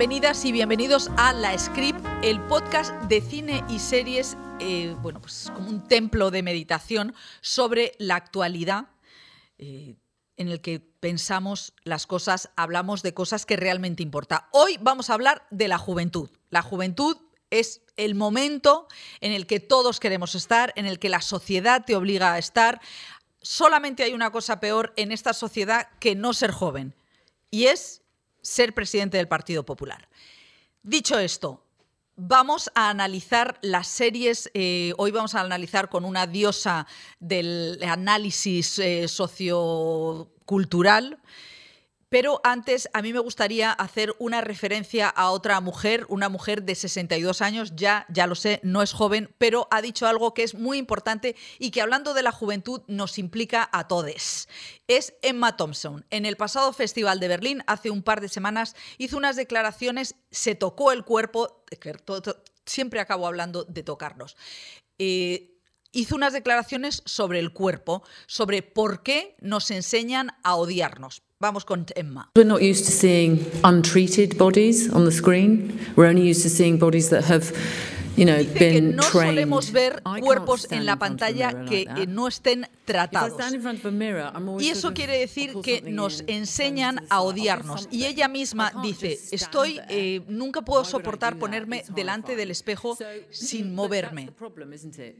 Bienvenidas y bienvenidos a La Script, el podcast de cine y series, eh, bueno, pues como un templo de meditación sobre la actualidad. eh, en el que pensamos las cosas, hablamos de cosas que realmente importan. Hoy vamos a hablar de la juventud. La juventud es el momento en el que todos queremos estar, en el que la sociedad te obliga a estar. Solamente hay una cosa peor en esta sociedad que no ser joven, y es ser presidente del Partido Popular. Dicho esto, vamos a analizar las series. eh, hoy vamos a analizar con una diosa del análisis eh, sociocultural. Pero antes, a mí me gustaría hacer una referencia a otra mujer, una mujer de 62 años, ya, ya lo sé, no es joven, pero ha dicho algo que es muy importante y que hablando de la juventud nos implica a todos. Es Emma Thompson. En el pasado Festival de Berlín, hace un par de semanas, hizo unas declaraciones, se tocó el cuerpo, siempre acabo hablando de tocarnos. Eh, hizo unas declaraciones sobre el cuerpo, sobre por qué nos enseñan a odiarnos. Vamos con Emma. We're not used to seeing untreated bodies on the screen. We're only used to seeing bodies that have, you know, Dice que no trained. solemos ver cuerpos en la pantalla que like no estén tratados. mirror, Y sort eso of- quiere decir que nos enseñan a odiarnos. Y ella I misma dice, estoy, eh, nunca puedo soportar ponerme delante del espejo So, sin moverme.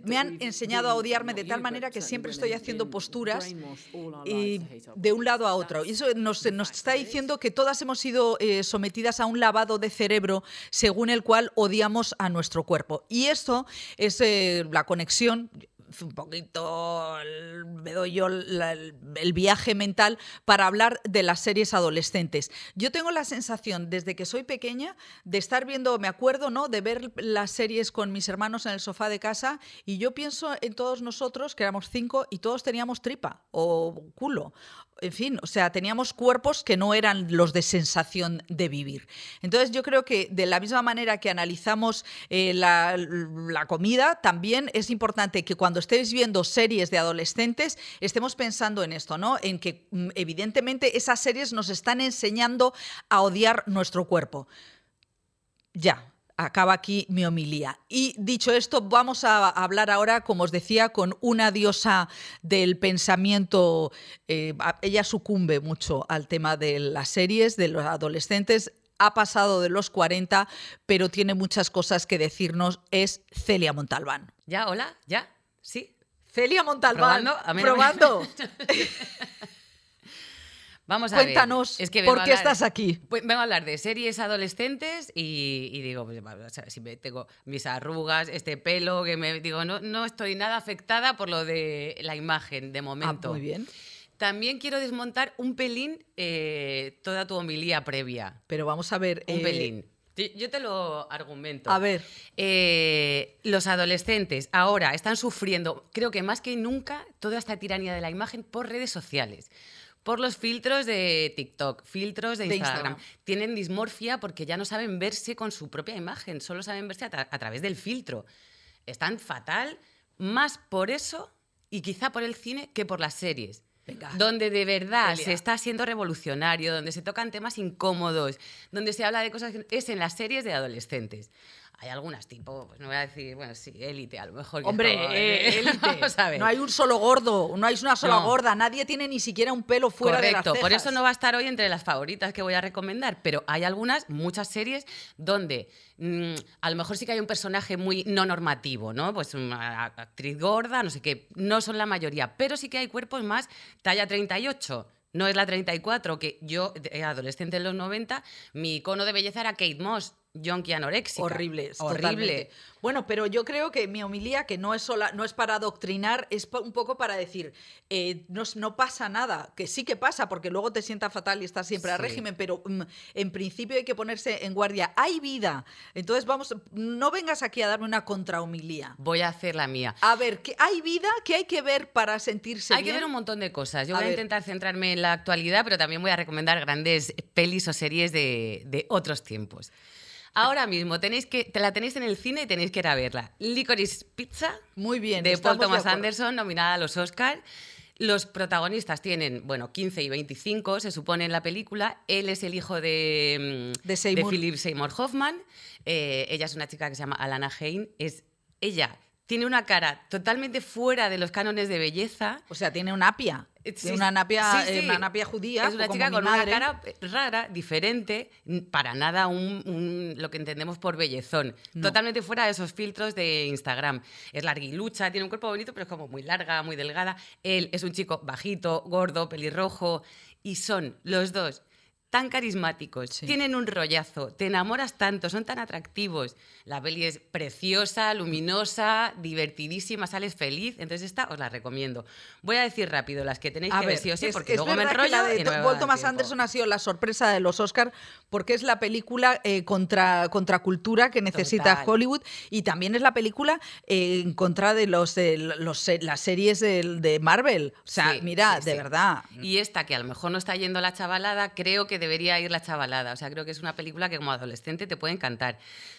Me han enseñado a odiarme de tal manera que siempre estoy haciendo posturas eh, de un lado a otro. Y eso nos, está diciendo que todas hemos sido eh, sometidas a un lavado de cerebro según el cual odiamos a nuestro cuerpo. Y esto es eh, la conexión un poquito me doy yo el, viaje mental para hablar de las series adolescentes. Yo tengo la sensación desde que soy pequeña de estar viendo, me acuerdo, ¿no? De ver las series con mis hermanos en el sofá de casa y yo pienso en todos nosotros, que éramos cinco, y todos teníamos tripa o culo. En fin, o sea, teníamos cuerpos que no eran los de sensación de vivir. Entonces yo creo que de la misma manera que analizamos eh, la comida, también es importante que cuando estéis viendo series de adolescentes estemos pensando en esto, ¿no? En que mm, evidentemente esas series nos están enseñando a odiar nuestro cuerpo. Ya, acaba aquí mi homilía. Y dicho esto, vamos a hablar ahora, como os decía, con una diosa del pensamiento. eh, ella sucumbe mucho al tema de las series, de los adolescentes. Ha pasado de los 40, pero tiene muchas cosas que decirnos. Es Celia Montalbán. ¿Ya? ¿Hola? ¿Ya? ¿Sí? Celia Montalbán. ¿Probando? A mí no me- probando. Vamos a ver. Cuéntanos, vengo ¿por qué hablar- estás aquí? Pues vengo a hablar de series adolescentes y, y digo, pues, si me tengo mis arrugas, este pelo, que me digo, no, no estoy nada afectada por lo de la imagen de Ah, momento. muy bien. También quiero desmontar un pelín eh, toda tu homilía previa. Pero vamos a ver. Un eh, pelín. Yo- te lo argumento. A ver. Eh, los adolescentes ahora están sufriendo, creo que más que nunca, toda esta tiranía de la imagen por redes sociales. Por los filtros de TikTok, filtros de De Instagram. Instagram. Tienen dismorfia porque ya no saben verse con su propia imagen, solo saben verse a, tra- a través del filtro. Están fatal, más por eso y quizá por el cine que por las series. Venga. Donde de verdad se está siendo revolucionario, donde se tocan temas incómodos, donde se habla de cosas que es en las series de adolescentes. Hay algunas tipo, pues no voy a decir, bueno, sí, élite a lo mejor. que Hombre, como, eh, eh, élite. vamos a ver. No hay un solo gordo, no hay una sola No. gorda, nadie tiene ni siquiera un pelo fuera Correcto, de las por cejas. eso no va a estar hoy entre las favoritas que voy a recomendar, pero hay algunas, muchas series donde mm, a lo mejor sí que hay un personaje muy no normativo, ¿no? Pues una actriz gorda, no sé qué, no son la mayoría, pero sí que hay cuerpos más talla 38. No es la 34, que yo, adolescente en los 90, mi icono de belleza era Kate Moss, yonki anoréxica. Horrible, Horrible. totalmente. Bueno, pero yo creo que mi homilía, que no es, sola, no es para adoctrinar, es un poco para decir, eh, no, no pasa nada, que sí que pasa, porque luego te sienta fatal y estás siempre a Sí. régimen, pero mm, en principio hay que ponerse en guardia. Hay vida. Entonces, vamos, no vengas aquí a darme una contrahomilía. Voy a hacer la mía. A ver, ¿qué, ¿hay vida? ¿Qué hay que ver para sentirse Hay bien? que ver un montón de cosas. Yo A voy ver. a intentar centrarme en la actualidad, pero también voy a recomendar grandes pelis o series de, de otros tiempos. Ahora mismo tenéis que, te la tenéis en el cine y tenéis que ir a verla. Licorice Pizza, Muy bien. de Paul Thomas. Anderson, nominada a los Oscars. Los protagonistas tienen, bueno, 15 y 25, se supone en la película. Él es el hijo de, mm, De Seymour. Philip Seymour Hoffman. Eh, ella es una chica que se llama Alana Hain. Es, ella tiene una cara totalmente fuera de los cánones de belleza. O sea, tiene una apia. Eh, sí, una napia, sí, eh, sí. una napia judía. Es una como chica con una cara rara, diferente, para nada un, un- lo que entendemos por bellezón. No. Totalmente fuera de esos filtros de Instagram. Es larguilucha, tiene un cuerpo bonito, pero es como muy larga, muy delgada. Él es un chico bajito, gordo, pelirrojo, y son los dos tan carismáticos, Sí. tienen un rollazo, te enamoras tanto, son tan atractivos. La peli es preciosa, luminosa, divertidísima, sales feliz. Entonces esta os la recomiendo. Voy a decir rápido las que tenéis A que ver, ver sí o sí, es- porque es luego me verdad que enrollo la de y no Paul Thomas. Anderson ha sido la sorpresa de los Oscar porque es la película eh, contra contracultura que necesita Total. Hollywood y también es la película eh, en contra de los, de los las series de, Marvel. O sea, Sí, mira, sí, de verdad. Y esta, que a lo mejor no está yendo la chavalada, creo que debería ir la chavalada. O sea, creo que es una película que como adolescente te puede encantar.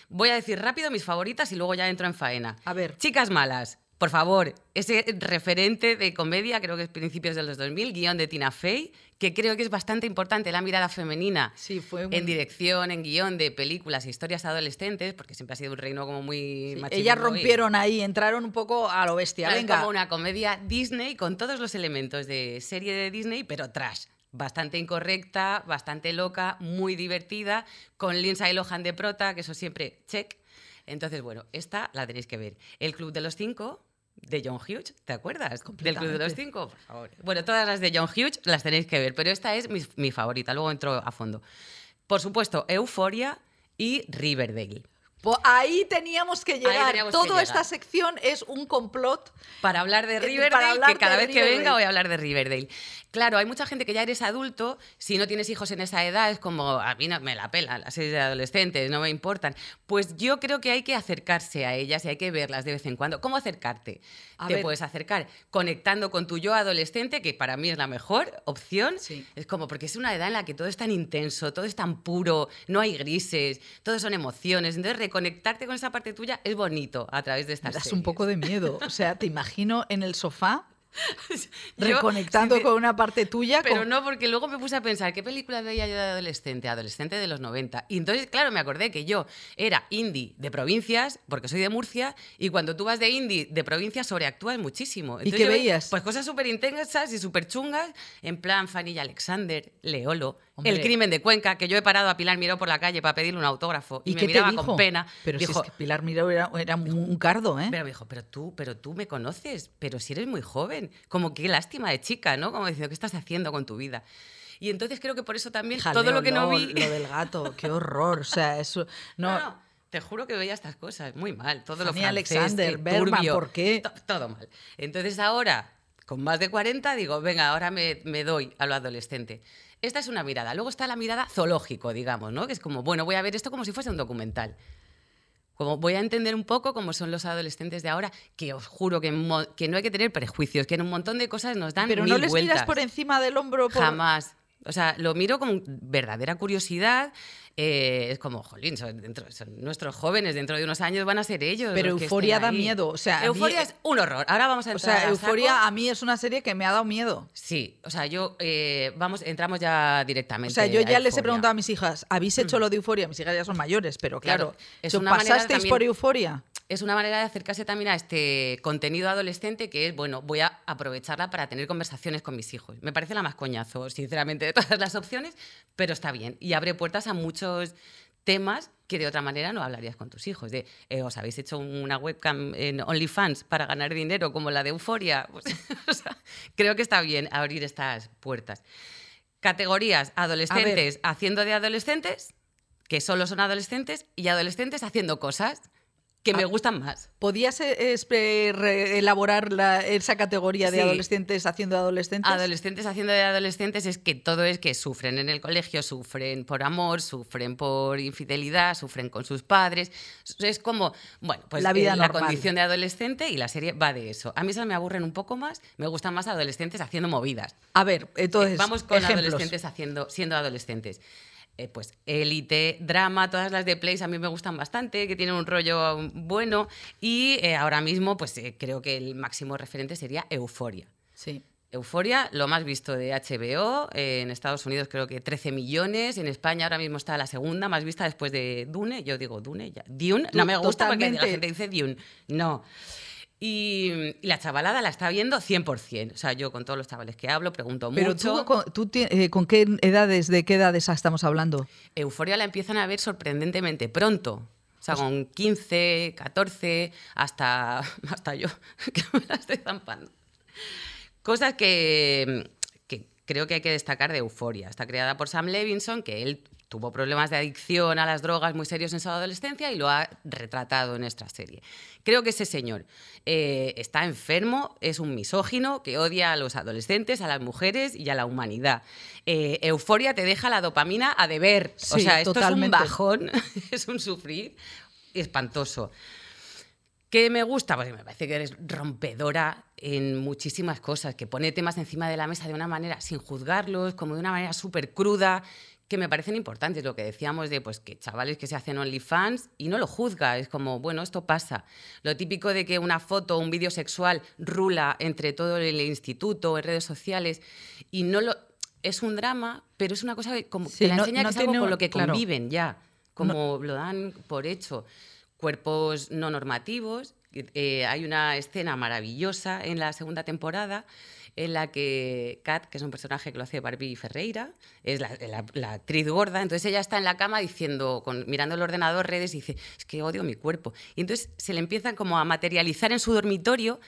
Voy a decir rápido mis favoritas y luego ya entro en faena. A ver. Chicas malas. Por favor, ese referente de comedia, creo que es principios de los 2000, guion de Tina Fey, que creo que es bastante importante la mirada femenina Sí, fue un- en dirección, en guion de películas e historias adolescentes, porque siempre ha sido un reino como muy Sí, ellas y- rompieron ahí, entraron un poco a lo bestia. Claro, Venga. como una comedia Disney con todos los elementos de serie de Disney, pero trash. Bastante incorrecta, bastante loca, muy divertida, con Lindsay Lohan de prota, que eso siempre check. Entonces, bueno, esta la tenéis que ver. El Club de los Cinco, de John Hughes, ¿te acuerdas? Del Club de los. Cinco, por favor. Bueno, todas las de John Hughes las tenéis que ver, pero esta es mi, mi favorita, luego entro a fondo. Por supuesto, Euphoria y Riverdale. Po- ahí teníamos que llegar. teníamos que Toda llegar. esta sección es un complot. Para hablar de Eh, Riverdale, hablar que cada vez que Riverdale. venga voy a hablar de Riverdale. Claro, hay mucha gente que ya eres adulto, si no tienes hijos en esa edad, es como, a mí no me la pela, las series de adolescentes, no me importan. Pues yo creo que hay que acercarse a ellas y hay que verlas de vez en cuando. ¿Cómo acercarte? A Te ver. puedes acercar conectando con tu yo adolescente, que para mí es la mejor opción. Sí. Es como, porque es una edad en la que todo es tan intenso, todo es tan puro, no hay grises, todo son emociones. Entonces, reconectarte con esa parte tuya es bonito a través de Me estas das series. un poco de miedo. O sea, te imagino en el sofá Yo, reconectando sí, con una parte tuya. Pero con- no, porque luego me puse a pensar, ¿qué película veía yo de adolescente? Adolescente de los 90. Y entonces, claro, me acordé que yo era indie de provincias, porque soy de Murcia, y cuando tú vas de indie de provincias sobreactúas muchísimo. ¿Y Entonces qué yo ve- veías? Pues cosas súper intensas y súper chungas, en plan Fanny y Alexander, Leolo, Hombre. El crimen de Cuenca, que yo he parado a Pilar Miró por la calle para pedirle un autógrafo y, ¿Y me miraba con pena. Pero si dijo, es que Pilar Miró era, era un, cardo, ¿eh? pero me dijo, pero tú, pero tú me conoces, pero si eres muy joven. Como qué lástima de chica, ¿no? Como diciendo, ¿qué estás haciendo con tu vida? Y entonces creo que por eso también todo Jaleo, lo que no vi. Lo del gato, qué horror. O sea, eso. No, No, no, te juro que veía estas cosas muy mal. Todo lo Fanny francés, Alexander, Bergman, turbio, ¿por qué? to- todo mal. Entonces ahora, con más de 40, digo, venga, ahora me, me doy a lo adolescente. Esta es una mirada. Luego está la mirada zoológico, digamos, ¿no? Que es como, bueno, voy a ver esto como si fuese un documental. Como voy a entender un poco cómo son los adolescentes de ahora, que os juro que, no hay que tener prejuicios, que en un montón de cosas nos dan pero mil no les vueltas. miras por encima del hombro. por- Jamás. O sea, lo miro con verdadera curiosidad. Eh, es como, jolín, son, dentro- son nuestros jóvenes, dentro de unos años van a ser ellos. Pero Euforia da miedo, o sea, mí- Euforia es un horror. Ahora vamos a O entrar sea, a Euforia saco. a mí es una serie que me ha dado miedo. Sí, o sea, yo, eh, vamos, entramos ya O directamente. sea, yo ya les he preguntado a mis hijas, ¿habéis hecho lo de Euforia? Mis hijas ya son mayores, pero claro, Claro, es ¿yo una manera ¿pasasteis también- por Euforia? es una manera de acercarse también a este contenido adolescente que es, bueno, voy a aprovecharla para tener conversaciones con mis hijos. Me parece la más coñazo, sinceramente, de todas las opciones, pero está bien. Y abre puertas a muchos temas que de otra manera no hablarías con tus hijos. De, eh, ¿os habéis hecho una webcam en OnlyFans para ganar dinero como la de Euforia? Pues, o sea, creo que está bien abrir estas puertas. Categorías, adolescentes haciendo de adolescentes, que solo son adolescentes, y adolescentes haciendo cosas que me Ah. gustan más. ¿Podías eh, elaborar la- esa categoría de Sí. adolescentes haciendo de adolescentes? Adolescentes haciendo de adolescentes es que todo es que sufren en el colegio, sufren por amor, sufren por infidelidad, sufren con sus padres. Es como, bueno, pues La vida eh, la condición de adolescente y la serie va de eso. A mí esas me aburren un poco más, me gustan más adolescentes haciendo movidas. A ver, entonces, Vamos con ejemplos. adolescentes haciendo, siendo adolescentes. Eh, pues élite, drama, todas las de Place a mí me gustan bastante, que tienen un rollo bueno. Y eh, ahora mismo, pues eh, creo que el máximo referente sería Euforia. Sí. Euforia, lo más visto de HBO, en Estados Unidos creo que 13 millones, en España ahora mismo está la segunda más vista después de Dune, yo digo Dune, ya. Dune, no me gusta porque la gente dice Dune, no. Y, la chavalada la está viendo 100%. O sea, yo con todos los chavales que hablo pregunto Pero mucho. Pero tú, tú eh, ¿con qué edades, de qué edades estamos hablando? Euforia la empiezan a ver sorprendentemente pronto. O sea, con 15, 14, hasta, hasta yo, que me la estoy zampando. Cosas que, que creo que hay que destacar de Euforia. Está creada por Sam Levinson, que él tuvo problemas de adicción a las drogas muy serios en su adolescencia y lo ha retratado en esta serie. Creo que ese señor eh, está enfermo, es un misógino que odia a los adolescentes, a las mujeres y a la humanidad. Eh, euforia te deja la dopamina a deber. o sea, esto es un bajón, es un sufrir espantoso. ¿Qué me gusta? Pues me parece que eres rompedora en muchísimas cosas, que pone temas encima de la mesa de una manera sin juzgarlos, como de una manera súper cruda, que me parecen importantes, lo que decíamos de pues, que chavales que se hacen OnlyFans y no lo juzga, es como, bueno, esto pasa. Lo típico de que una foto o un vídeo sexual rula entre todo el instituto, en redes sociales, y no lo... Es un drama, pero es una cosa que, como, la enseña que es algo con lo que conviven ya, como lo dan por hecho. Cuerpos no normativos, eh, hay una escena maravillosa en la segunda temporada en la que Kat, que es un personaje que lo hace Barbie Ferreira, es la, actriz gorda, entonces ella está en la cama diciendo, mirando el ordenador, redes, y dice, es que odio mi cuerpo. Y entonces se le empieza como a materializar en su dormitorio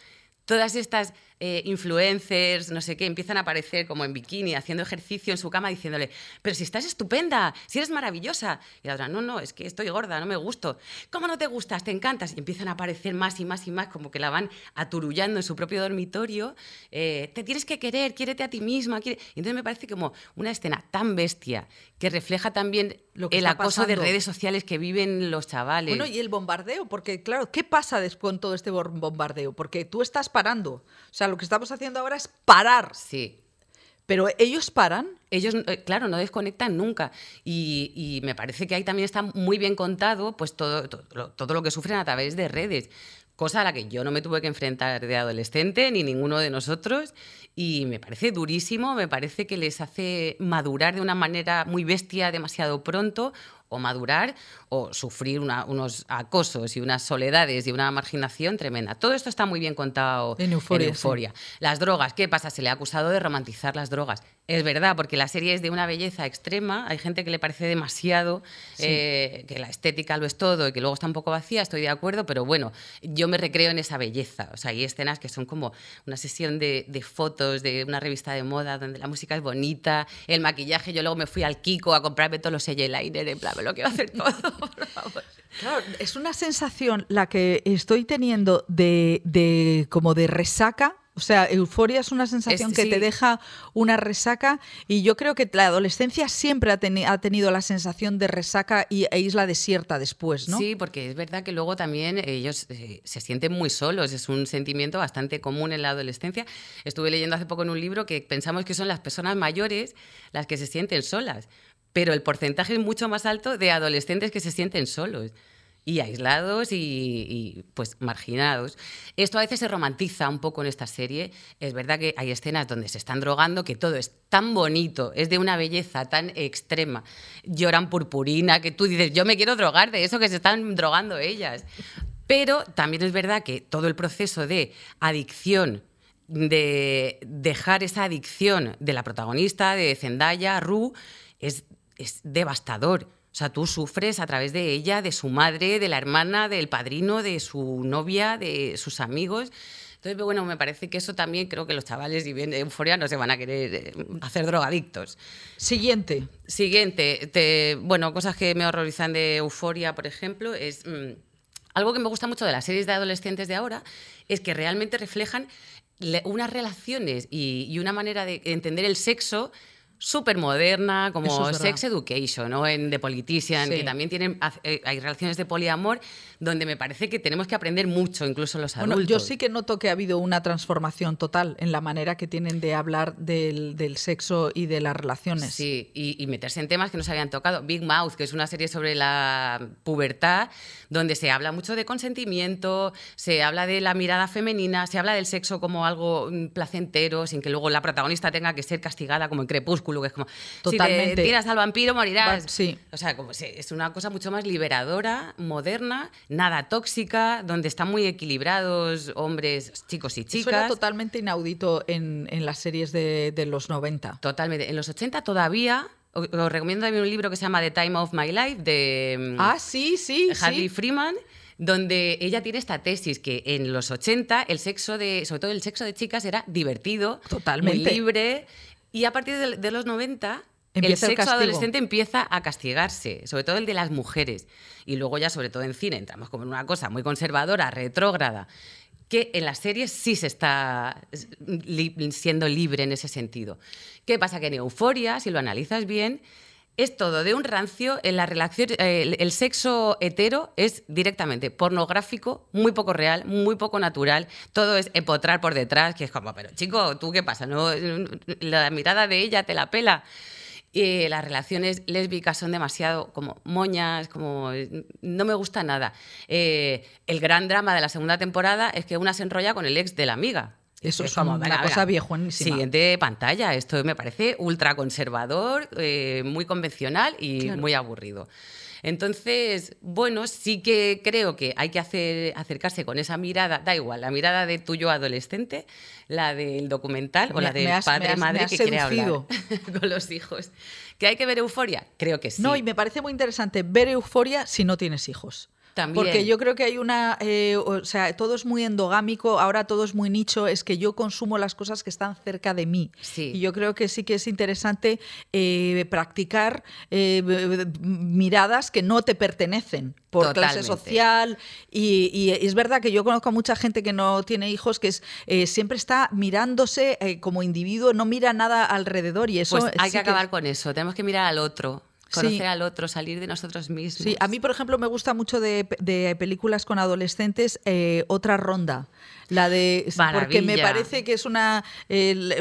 todas estas eh, influencers, no sé qué, empiezan a aparecer como en bikini, haciendo ejercicio en su cama, diciéndole, pero si estás estupenda, si eres maravillosa. Y la otra, no, no, es que estoy gorda, no me gusto. ¿Cómo no te gustas? Te encantas. Y empiezan a aparecer más y más y más, como que la van aturullando en su propio dormitorio. Eh, te tienes que querer, quiérete a ti misma. Y entonces me parece como una escena tan bestia que refleja también el acoso de redes sociales que viven los chavales. Bueno, y el bombardeo, porque claro, ¿qué pasa después con todo este bombardeo? Porque tú estás parando. O sea, lo que estamos haciendo ahora es parar. Sí. Pero ellos paran. Ellos, eh, claro, no desconectan nunca. Y, me parece que ahí también está muy bien contado pues todo, todo, lo que sufren a través de redes cosa a la que yo no me tuve que enfrentar de adolescente, ni ninguno de nosotros, y me parece durísimo, me parece que les hace madurar de una manera muy bestia demasiado pronto, o madurar o sufrir unos acosos y unas soledades y una marginación tremenda. Todo esto está muy bien contado en Euforia. Las drogas, ¿qué pasa? Se le ha acusado de romantizar las drogas. Es verdad, porque la serie es de una belleza extrema. Hay gente que le parece demasiado, eh, que la estética lo es todo y que luego está un poco vacía, estoy de acuerdo, pero bueno, yo me recreo en esa belleza. O sea, hay escenas que son como una sesión de, fotos de una revista de moda donde la música es bonita, el maquillaje. Yo luego me fui al Kiko a comprarme todos los eyeliner, en plan, lo quiero hacer todo, por favor. Claro, es una sensación la que estoy teniendo de, de como de resaca o sea, euforia es una sensación que te deja una resaca y yo creo que la adolescencia siempre ha, tenido la sensación de resaca y, e isla desierta después, ¿no? Sí, porque es verdad que luego también ellos eh, se sienten muy solos, es un sentimiento bastante común en la adolescencia. Estuve leyendo hace poco en un libro que pensamos que son las personas mayores las que se sienten solas, pero el porcentaje es mucho más alto de adolescentes que se sienten solos y aislados y, pues marginados. Esto a veces se romantiza un poco en esta serie. Es verdad que hay escenas donde se están drogando, que todo es tan bonito, es de una belleza tan extrema. Lloran purpurina, que tú dices, yo me quiero drogar de eso que se están drogando ellas. Pero también es verdad que todo el proceso de adicción, de dejar esa adicción de la protagonista, de Zendaya, Ru, es, es devastador o sea, tú sufres a través de ella, de su madre, de la hermana, del padrino, de su novia, de sus amigos. Entonces, bueno, me parece que eso también creo que los chavales, y bien de euforia, no se van a querer eh, hacer drogadictos. Siguiente. Siguiente. bueno, cosas que me horrorizan de euforia, por ejemplo, es. Mm, algo que me gusta mucho de las series de adolescentes de ahora es que realmente reflejan unas relaciones y, y una manera de entender el sexo súper moderna, como es Sex. Education o en The Politician, Sí. que también tienen, eh, hay relaciones de poliamor donde me parece que tenemos que aprender mucho, incluso los Bueno, adultos. yo sí que noto que ha habido una transformación total en la manera que tienen de hablar del, del sexo y de las relaciones. Sí, y, y meterse en temas que no se habían tocado. Big Mouth, que es una serie sobre la pubertad, donde se habla mucho de consentimiento, se habla de la mirada femenina, se habla del sexo como algo mm, placentero, sin que luego la protagonista tenga que ser castigada como en Crepúsculo, que es como, si Totalmente. te tiras al vampiro morirás. Va- sí. O sea, como es una cosa mucho más liberadora, moderna, nada tóxica, donde están muy equilibrados hombres, chicos y Eso era chicas. totalmente inaudito en, en las series de, de los 90. Totalmente. En los 80 todavía, os recomiendo también un libro que se llama The Time of My Life de mm, Ah, sí, sí, Harley sí. Freeman, donde ella tiene esta tesis que en los 80 el sexo de, sobre todo el sexo de chicas era divertido, Totalmente. muy libre, y a partir de, de los 90 Empieza el sexo adolescente empieza a castigarse, sobre todo el de las mujeres. Y luego ya, sobre todo en cine, entramos como en una cosa muy conservadora, retrógrada, que en las series sí se está li- siendo libre en ese sentido. ¿Qué pasa? Que en Euforia, si lo analizas bien, es todo de un rancio en la relación. eh, el, sexo hetero es directamente pornográfico, muy poco real, muy poco natural. Todo es empotrar por detrás, que es como, pero chico, ¿tú qué pasa? ¿No? La mirada de ella te la pela. Eh, las relaciones lésbicas son demasiado como moñas, como no me gusta nada. Eh, el gran drama de la segunda temporada es que una se enrolla con el ex de la amiga. Eso es una cosa viejunísima. Siguiente pantalla. Esto me parece ultra conservador, eh, muy convencional y Claro. muy aburrido. Entonces, bueno, sí que creo que hay que hacer, acercarse con esa mirada, da igual, la mirada de tuyo adolescente, la del documental o la del has- padre has- madre que quiere hablar seducido. con los hijos. ¿Que hay que ver euforia? Creo que sí. No, y me parece muy interesante ver euforia si no tienes hijos. También. Porque yo creo que hay una, eh, o sea, todo es muy endogámico, ahora todo es muy nicho, es que yo consumo las cosas que están cerca de mí. Sí. Y yo creo que sí que es interesante eh, practicar eh, miradas que no te pertenecen por clase social. Y, y es verdad que yo conozco a mucha gente que no tiene hijos, que es siempre está mirándose como individuo, no mira nada alrededor. Y eso Pues hay sí que acabar con eso. Tenemos que mirar al otro, conocer Sí. al otro, salir de nosotros mismos. Sí, a mí, por ejemplo, me gusta mucho de, de películas con adolescentes eh, Otra Ronda. La de. Porque me parece que es una,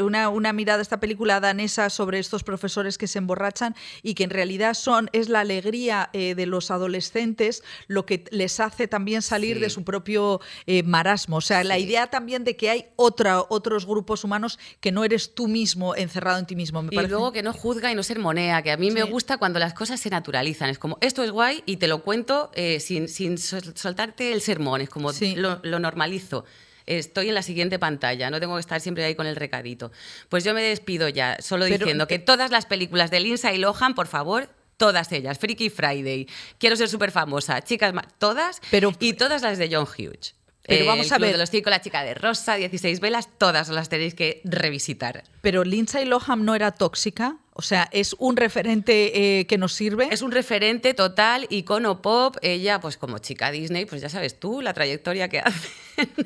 una, una mirada, esta película danesa sobre estos profesores que se emborrachan y que en realidad son, es la alegría eh, de los adolescentes lo que les hace también salir Sí. de su propio eh, marasmo. O sea, la idea también de que hay otra, otros grupos humanos que no eres tú mismo encerrado en ti mismo. Me Y parece- luego que no juzga y no sermonea, que a mí me gusta cuando las cosas se naturalizan. Es como, esto es guay y te lo cuento eh, sin, sin sol- soltarte el sermón, es como lo normalizo. Estoy en la siguiente pantalla, no tengo que estar siempre ahí con el recadito. Pues yo me despido ya, solo Pero, diciendo que todas las películas de Lindsay Lohan, por favor, todas ellas, Freaky Friday, Quiero ser súper famosa, Chicas, todas, Pero- y todas las de John Hughes. Pero Eh, vamos el a Club ver. de los cinco, la chica de rosa, 16 velas, todas las tenéis que revisitar. Pero Lindsay Lohan no era tóxica, o sea, es un referente eh, que nos sirve. Es un referente total, icono pop. Ella, pues como chica Disney, pues ya sabes tú la trayectoria que hace.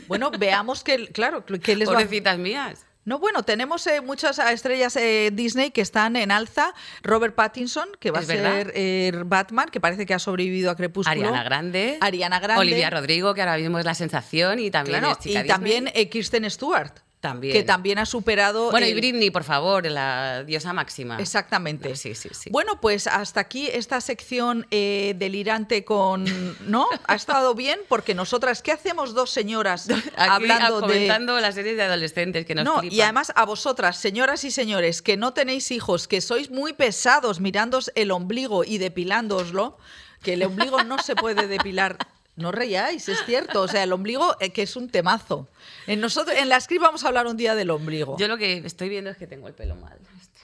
Bueno, veamos que, claro, que les va. Pobrecitas mías. No, bueno, tenemos eh, muchas estrellas eh, Disney que están en alza. Robert Pattinson, que va a ser eh, Batman, que parece que ha sobrevivido a Crepúsculo. Ariana Grande. Ariana Grande. Olivia Rodrigo, que ahora mismo es la sensación y también Claro, es chica y también Disney. eh, Kirsten Stewart. También. Que también ha superado. Bueno, y Britney, por favor, la diosa máxima. Exactamente. Sí, sí, sí. Bueno, pues hasta aquí esta sección eh, delirante con. ¿No? Ha estado bien porque nosotras, ¿qué hacemos dos señoras Aquí, hablando ah, de. comentando las series de adolescentes que nos No, flipan. y además a vosotras, señoras y señores, que no tenéis hijos, que sois muy pesados mirándoos el ombligo y depilándoslo, que el ombligo no se puede depilar. No reíais, es cierto. O sea, el ombligo, eh, que es un temazo. En, nosotros, en la script vamos a hablar un día del ombligo. Yo lo que estoy viendo es que tengo el pelo mal. Este.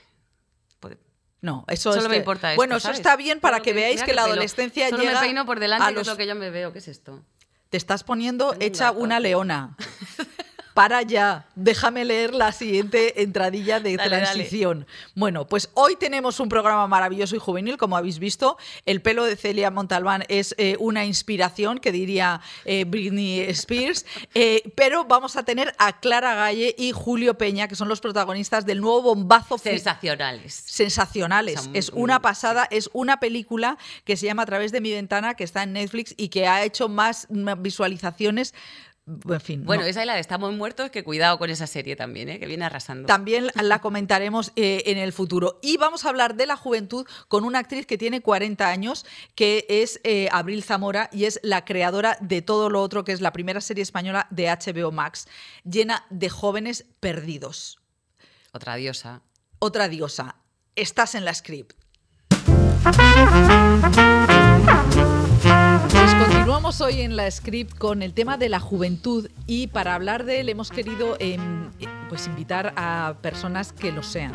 Puede- no, eso Solo es me que- importa esto, Bueno, eso ¿sabes? está bien para Solo que veáis mira que qué la pelo. adolescencia Solo llega me peino por delante, a que es los- lo que yo me veo. ¿Qué es esto? Te estás poniendo Tengo un hecha gato una leona. para ya, déjame leer la siguiente entradilla de Dale, dale. transición. Bueno, pues hoy tenemos un programa maravilloso y juvenil, como habéis visto. El pelo de Celia Montalbán es eh, una inspiración, que diría eh, Britney Spears, eh, pero vamos a tener a Clara Galle y Julio Peña, que son los protagonistas del nuevo bombazo Sensacionales. sensacionales. Es muy una pasada, es una película que se llama A través de mi ventana, que está en Netflix y que ha hecho más mm, visualizaciones. En fin, Bueno, no. esa y la de Estamos Muertos, que cuidado con esa serie también, ¿eh? que viene arrasando. También la comentaremos eh, en el futuro. Y vamos a hablar de la juventud con una actriz que tiene 40 años, que es eh, Abril Zamora y es la creadora de todo lo otro, que es la primera serie española de HBO Max, llena de jóvenes perdidos. Otra diosa. Otra diosa. Estás en la script. Continuamos hoy en la script con el tema de la juventud y para hablar de él hemos querido em, eh, pues invitar a personas que lo sean.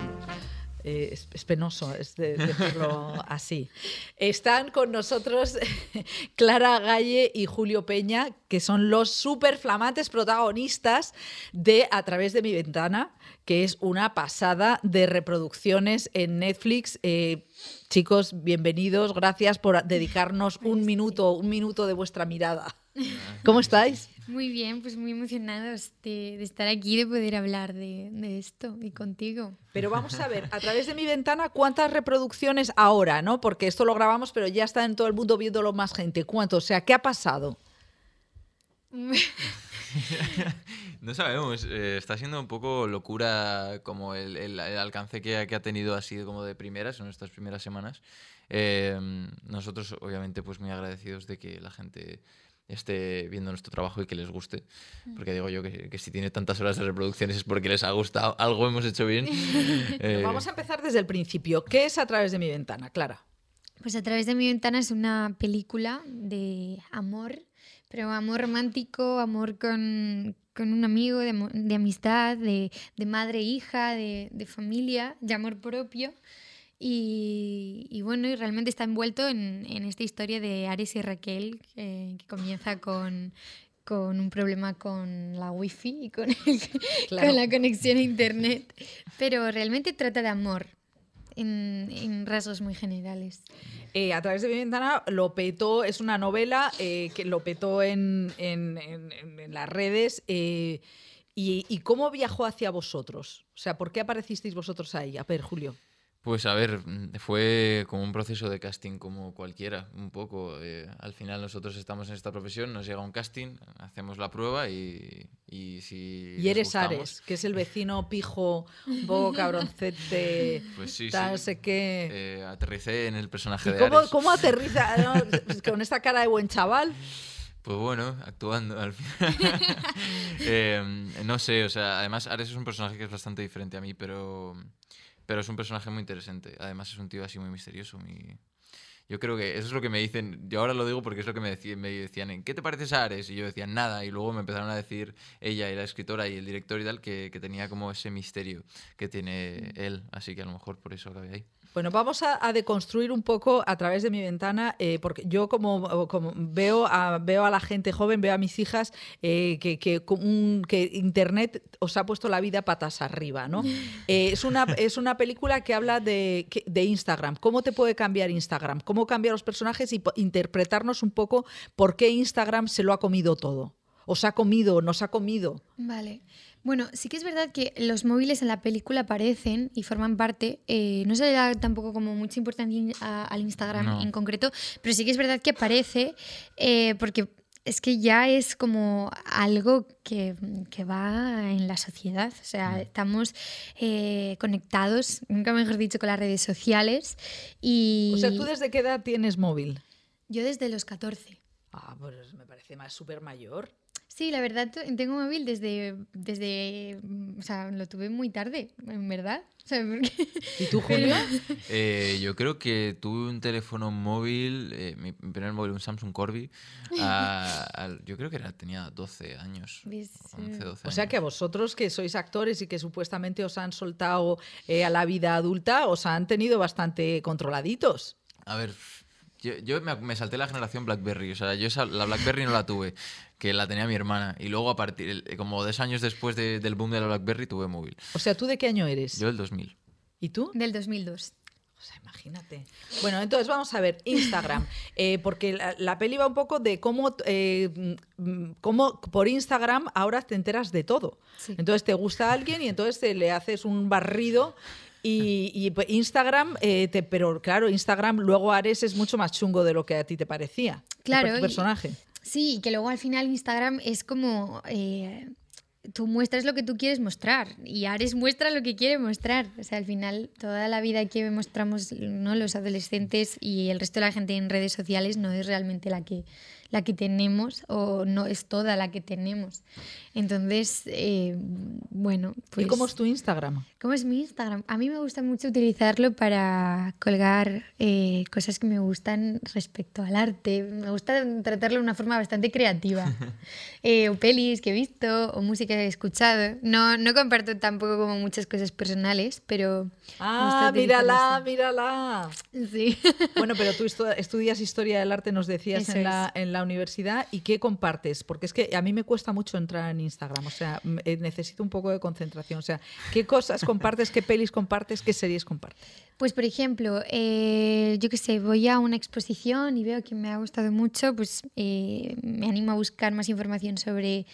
Eh, es, es penoso es de- decirlo así. Están con nosotros Clara Galle y Julio Peña, que son los súper flamantes protagonistas de A través de mi ventana, que es una pasada de reproducciones en Netflix. Eh, chicos, bienvenidos. Gracias por dedicarnos un minuto, un minuto de vuestra mirada. ¿Cómo estáis? Muy bien, pues muy emocionados de, de estar aquí, de poder hablar de, de esto y contigo. Pero vamos a ver, a través de mi ventana, ¿cuántas reproducciones ahora, no? Porque esto lo grabamos, pero ya está en todo el mundo viéndolo más gente. ¿Cuánto? O sea, ¿qué ha pasado? No sabemos, eh, está siendo un poco locura como el, el- el alcance que ha, que ha tenido así como de primeras en estas primeras semanas. Eh, nosotros obviamente pues muy agradecidos de que la gente esté viendo nuestro trabajo y que les guste, porque digo yo que, que si tiene tantas horas de reproducciones es porque les ha gustado, algo hemos hecho bien. Eh, Vamos a empezar desde el principio. ¿Qué es a través de mi ventana, Clara? Pues a través de mi ventana es una película de amor, pero amor romántico, amor con, con un amigo, de, de amistad, de, de madre, e hija, de, de familia, de amor propio. Y, y bueno, y realmente está envuelto en, en esta historia de Ares y Raquel, que, que comienza con, con un problema con la wifi y con, el- Claro. con la conexión a internet. Pero realmente trata de amor, en, en rasgos muy generales. Eh, a través de mi ventana lo petó, es una novela eh, que lo petó en las redes. eh, y, y cómo viajó hacia vosotros? O sea, ¿por qué aparecisteis vosotros ahí? A ver, Julio. Pues a ver, mm, fue como un proceso de casting como cualquiera, un poco. eh, al final nosotros estamos en esta profesión, nos llega un casting, hacemos la prueba y, y si... Y eres gustamos, Ares, que es el vecino pijo, un poco cabroncete, Pues sí, tal, sí. sé qué. eh, aterricé en el personaje ¿Y de cómo, Ares. cómo aterriza no? con esta cara de buen chaval? Pues bueno, actuando al final. Eh, no sé, o sea, además Ares es un personaje que es bastante diferente a mí, pero, pero es un personaje muy interesante. Además es un tío así muy misterioso, muy... Yo creo que eso es lo que me dicen, yo ahora lo digo porque es lo que me, decían, me decían, ¿en qué te pareces a Ares? Y yo decía, nada, y luego me empezaron a decir ella y la escritora y el director y tal que, que tenía como ese misterio que tiene él, así que a lo mejor por eso acabé ahí. Bueno, vamos a, a deconstruir un poco a través de mi ventana, eh, porque yo como, como veo, a, veo a la gente joven, veo a mis hijas, eh, que, que, con un- que Internet os ha puesto la vida patas arriba, ¿no? Eh, es, una, es una película que habla de, de Instagram. ¿Cómo te puede cambiar Instagram? ¿Cómo cambia los personajes y interpretarnos un poco por qué Instagram se lo ha comido todo? ¿Os ha comido? ¿Nos ha comido? Vale. Bueno, sí que es verdad que los móviles en la película aparecen y forman parte. eh, no se le da tampoco como mucha importancia in- a- al Instagram No. en concreto, pero sí que es verdad que aparece eh, porque es que ya es como algo que, que va en la sociedad. O sea, estamos eh, conectados, nunca mejor dicho, con las redes sociales. Y O sea, ¿tú desde qué edad tienes móvil? yo desde los 14. Ah, pues me parece más súper mayor. Sí, la verdad, tengo móvil desde, desde, mm, o sea, lo tuve muy tarde, en verdad. O sea, porque- ¿Y tú, Julio? Eh, yo creo que tuve un teléfono móvil, eh, mi mi primer móvil, un Samsung Corby, a- yo creo que era, tenía 12 años, ¿Ves? 11, 12 O sea que a vosotros que sois actores y que supuestamente os han soltado eh, a la vida adulta, os han tenido bastante controladitos. A ver, Yo, yo me, me salté la generación BlackBerry, o sea, yo esa- la BlackBerry no la tuve, que la tenía mi hermana. Y luego, a partir, como dos años después de- del boom de la BlackBerry, tuve móvil. O sea, ¿tú de qué año eres? Yo el 2000. ¿Y tú? Del 2002. O sea, imagínate. Bueno, entonces vamos a ver, Instagram. Eh, porque la, la peli va un poco de cómo, eh, mm, cómo por Instagram ahora te enteras de todo. Sí. Entonces te gusta alguien y entonces te le haces un barrido. Y, y, pues, Instagram, eh, te- pero claro, Instagram luego Ares es mucho más chungo de lo que a ti te parecía. tu Claro, y- personaje. Sí, y que luego al final Instagram es como... eh, tú muestras lo que tú quieres mostrar y Ares muestra lo que quiere mostrar. O sea, al final toda la vida que mostramos ¿no? los adolescentes y el resto de la gente en redes sociales no es realmente la que, la que tenemos o no es toda la que tenemos. Entonces, eh, bueno, pues... ¿Y cómo es tu Instagram? ¿Cómo es mi Instagram? A mí me gusta mucho utilizarlo para colgar eh, cosas que me gustan respecto al arte. Me gusta tratarlo de una forma bastante creativa. Eh, o pelis que he visto, o música que he escuchado. No, no comparto tampoco como muchas cosas personales, pero... Ah, mírala, mírala. Sí. Bueno, pero tú estu- estudias historia del arte, nos decías Eso en la, en la universidad, ¿y qué compartes? Porque es que a mí me cuesta mucho entrar en Instagram, o sea, eh, necesito un poco de concentración. O sea, ¿qué cosas compartes, qué pelis compartes, qué series compartes? Pues, por ejemplo, eh, yo qué sé, voy a una exposición y veo que me ha gustado mucho, pues eh, me animo a buscar más información sobre,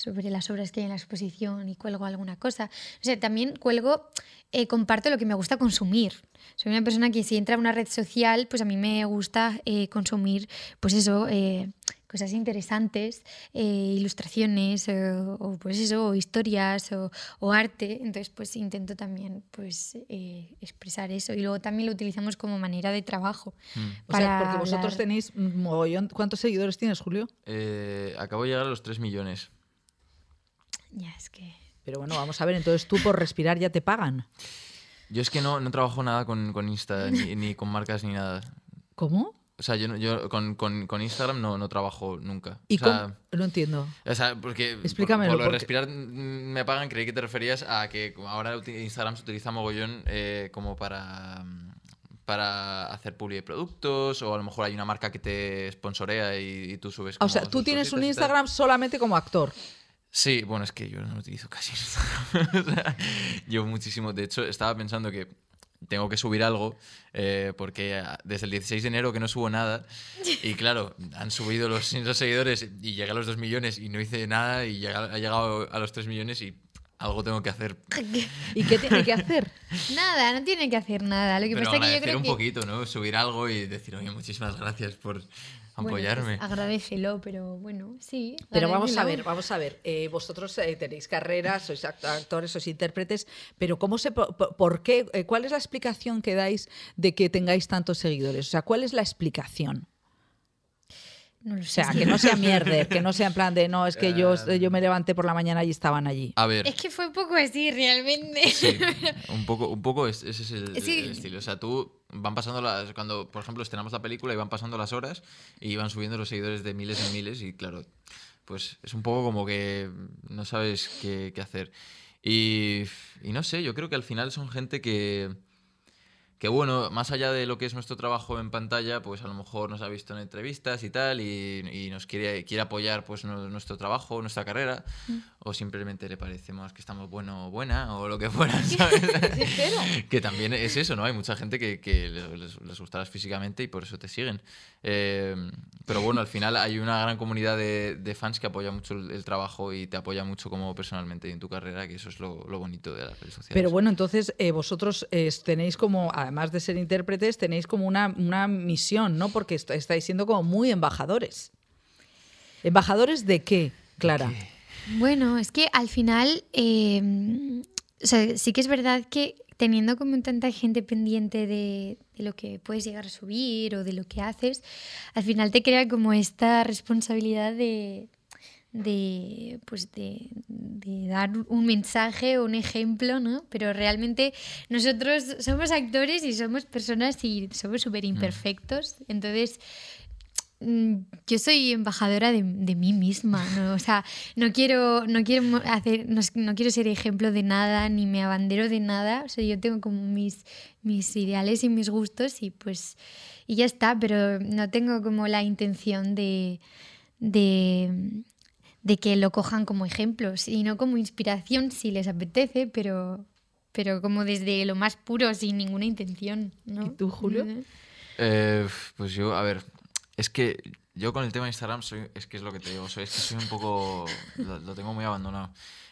sobre las obras que hay en la exposición y cuelgo alguna cosa. O sea, también cuelgo, eh, comparto lo que me gusta consumir. Soy una persona que si entra a una red social, pues a mí me gusta eh, consumir, pues eso, eh, cosas interesantes, eh, ilustraciones, o pues eso, o historias, o, o arte. Entonces, pues intento también pues eh, expresar eso. Y luego también lo utilizamos como manera de trabajo. O sea, para porque vosotros hablar- tenéis mogollón. ¿Cuántos seguidores tienes, Julio? Eh, acabo de llegar a los 3 millones. Ya, es que... Pero bueno, vamos a ver, entonces tú por respirar ya te pagan. Yo es que no, no trabajo nada con, con Insta, ni, ni con marcas, ni nada. ¿Cómo? O sea, yo, no- yo con, con- con Instagram no, no trabajo nunca. ¿Y o sea? No entiendo. O sea, porque por- Explícamelo, por, lo de porque- respirar me pagan, creí que te referías a que ahora Instagram se utiliza mogollón eh, como para, para hacer publi de productos o a lo mejor hay una marca que te sponsorea y, y tú subes Ah, O como sea, tú tienes un. Instagram solamente como actor. Sí, bueno, es que yo no utilizo casi. O sea, yo muchísimo. De hecho, estaba pensando que tengo que subir algo eh, porque ah, desde el 16 de enero que no subo nada y claro, han subido los, los seguidores y llegué a los 2 millones y no hice nada y ha llegado a los 3 millones y algo tengo que hacer. ¿Y qué tiene que hacer? Nada, no tiene que hacer nada. Lo que Pero pasa es que yo creo un que... poquito, ¿no? Subir algo y decir, oye, muchísimas gracias por Bueno, pues apoyarme. agradecelo, pero bueno, sí. Pero vamos a ver, vamos a ver. eh, vosotros eh, tenéis carreras, sois act- actores, sois intérpretes, pero ¿cómo se, po- po- por qué, eh, cuál es la explicación que dais de que tengáis tantos seguidores? O sea, ¿cuál es la explicación? No lo O sea, que no sea mierder, que no sea en plan de no, es que yo, yo me levanté por la mañana y estaban allí. A ver. Es que fue un poco así, realmente. Sí, un poco, un poco es- ese es el, Sí. el estilo. O sea, tú van pasando las. Cuando, por ejemplo, estrenamos la película y van pasando las horas y van subiendo los seguidores de miles en miles y claro, pues es un poco como que no sabes qué, qué hacer. Y, y no sé, yo creo que al final son gente que. Que bueno, más allá de lo que es nuestro trabajo en pantalla, pues a lo mejor nos ha visto en entrevistas y tal, y, y nos quiere, quiere apoyar pues nu- nuestro trabajo, nuestra carrera, o simplemente le parecemos que estamos bueno o buena, o lo que fuera, ¿sabes? que también es eso, ¿no? Hay mucha gente que, que les, les- gustarás físicamente y por eso te siguen. Eh, pero bueno, al final hay una gran comunidad de, de fans que apoya mucho el, el trabajo y te apoya mucho como personalmente y en tu carrera, que eso es lo, lo bonito de las redes sociales. Pero bueno, entonces eh, vosotros eh, tenéis como, además de ser intérpretes, tenéis como una, una misión, ¿no? Porque est- estáis siendo como muy embajadores. ¿Embajadores de qué, Clara? Bueno, es que al final, eh, o sea, sí que es verdad que teniendo como tanta gente pendiente de, de lo que puedes llegar a subir o de lo que haces, al final te crea como esta responsabilidad de, de, pues de, de dar un mensaje o un ejemplo, ¿no? Pero realmente nosotros somos actores y somos personas y somos súper imperfectos. Entonces, mm, yo soy embajadora de, de mí misma, ¿no? o sea, no quiero, no quiero hacer, no, no quiero ser ejemplo de nada, ni me abandero de nada, o sea, yo tengo como mis, mis ideales y mis gustos y pues, y ya está, pero no tengo como la intención de, de, de que lo cojan como ejemplo, sino como inspiración si les apetece, pero, pero como desde lo más puro, sin ninguna intención, ¿no? ¿Y tú, Julio? Eh, pues yo, a ver, es que yo con el tema de Instagram soy, es que es lo que te digo, soy, es que soy un poco, lo, lo tengo muy abandonado.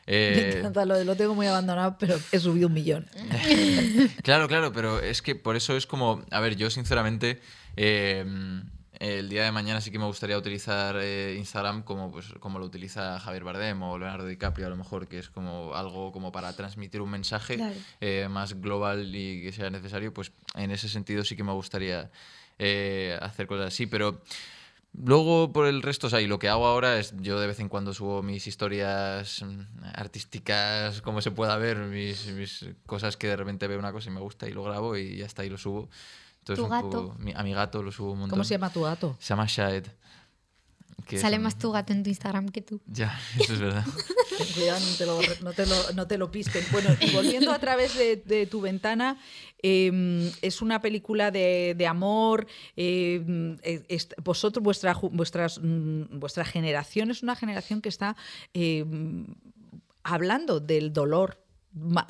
Me Eh, encanta lo de lo tengo muy abandonado, pero he subido un millón. Claro, claro, pero es que por eso es como, a ver, yo sinceramente eh, el día de mañana sí que me gustaría utilizar eh, Instagram como, pues, como lo utiliza Javier Bardem o Leonardo DiCaprio a lo mejor, que es como algo como para transmitir un mensaje Claro. eh, más global y que sea necesario, pues en ese sentido sí que me gustaría eh, hacer cosas así, pero... Luego, por el resto, o sea, y lo que hago ahora es yo de vez en cuando subo mis historias mm, artísticas, como se pueda ver, mis, mis cosas que de repente veo una cosa y me gusta y lo grabo y ya está, y lo subo. Entonces, Tu gato. poco- mi- a mi gato lo subo un montón. ¿Cómo se llama tu gato? Se llama Shaed. es Sale un- más tu gato en tu Instagram que tú. Ya, eso es verdad. Ten cuidado, no te lo, no te lo, no te lo pispen. Bueno, y volviendo a través de, de tu ventana, eh, es una película de, de amor. eh, est- vosotros, vuestra, vuestras, mm, vuestra generación es una generación que está eh, hablando del dolor.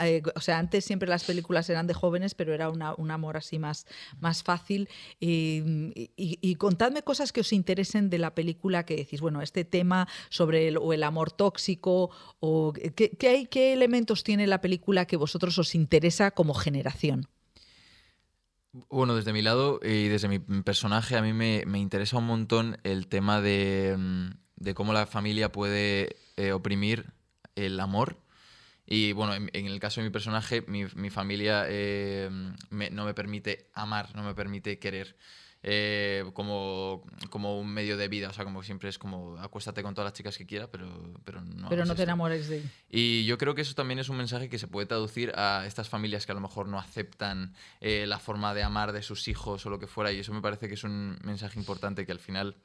Eh, o sea, antes siempre las películas eran de jóvenes, pero era una- un amor así más, más fácil. Eh, y, y contadme cosas que os interesen de la película que decís, bueno, este tema sobre el, o el amor tóxico, o ¿qué, qué hay, qué elementos tiene la película que vosotros os interesa como generación. Bueno, desde mi lado y desde mi personaje, a mí me, me interesa un montón el tema de, mm, de cómo la familia puede eh, oprimir el amor. Y bueno, en, en el caso de mi personaje, mi, mi familia eh, me- no me permite amar, no me permite querer. eh, como, como un medio de vida, o sea, como siempre es como acuéstate con todas las chicas que quiera, pero, pero no. pero no te esto". enamores de Y yo creo que eso también es un mensaje que se puede traducir a estas familias que a lo mejor no aceptan eh, la forma de amar de sus hijos o lo que fuera. Y eso me parece que es un mensaje importante que al final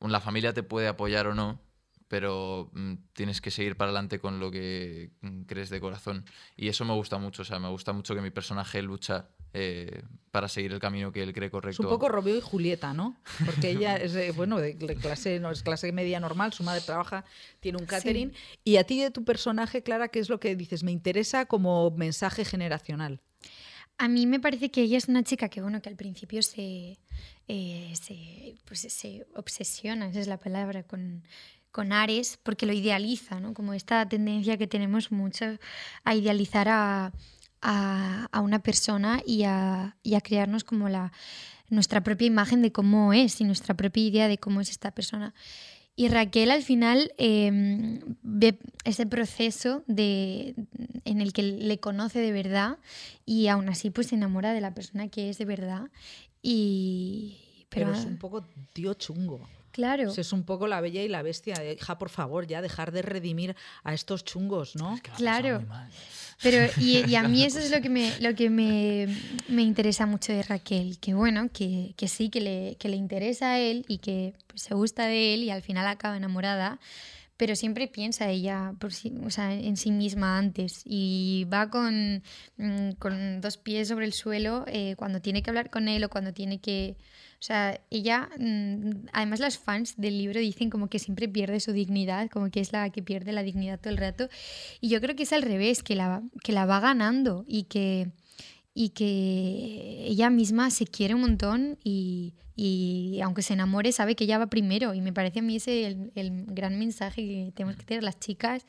la familia te puede apoyar o no, pero mm, tienes que seguir para adelante con lo que mm, crees de corazón. Y eso me gusta mucho. O sea, me gusta mucho que mi personaje lucha eh, para seguir el camino que él cree Es correcto. un poco Romeo y Julieta, ¿no? Porque ella es, de, bueno, de de clase, no, es clase media normal, su madre trabaja, tiene un catering. Y a ti de tu personaje, Clara, ¿qué es lo que dices? Me interesa como mensaje generacional. A mí me parece que ella es una chica que, bueno, que al principio se, eh, se, pues, se obsesiona, esa es la palabra, con, con Ares, porque lo idealiza, ¿no? Como esta tendencia que tenemos mucho a idealizar a, a, a una persona y a, a crearnos como la, nuestra propia imagen de cómo es y nuestra propia idea de cómo es esta persona. Y Raquel al final eh, ve ese proceso de, en el que le conoce de verdad y aún así pues se enamora de la persona que es de verdad. Y, Pero, pero, es un poco tío chungo. claro, O sea, es un poco la bella y la bestia. Hija, por favor, ya dejar de redimir a estos chungos, ¿no? Es que claro. Pero, y, y a mí eso es lo que me, lo que me, me interesa mucho de Raquel, que bueno, que, que sí, que le, que le interesa a él y que pues, se gusta de él y al final acaba enamorada, pero siempre piensa ella por sí, o sea, en sí misma antes y va con, mm, con dos pies sobre el suelo eh, cuando tiene que hablar con él o cuando tiene que... O sea, ella, mm, además las fans del libro dicen como que siempre pierde su dignidad, como que es la que pierde la dignidad todo el rato. Y yo creo que es al revés, que la, que la va ganando y que, y que ella misma se quiere un montón y, y aunque se enamore sabe que ella va primero. Y me parece a mí ese el, el gran mensaje que tenemos que tener las chicas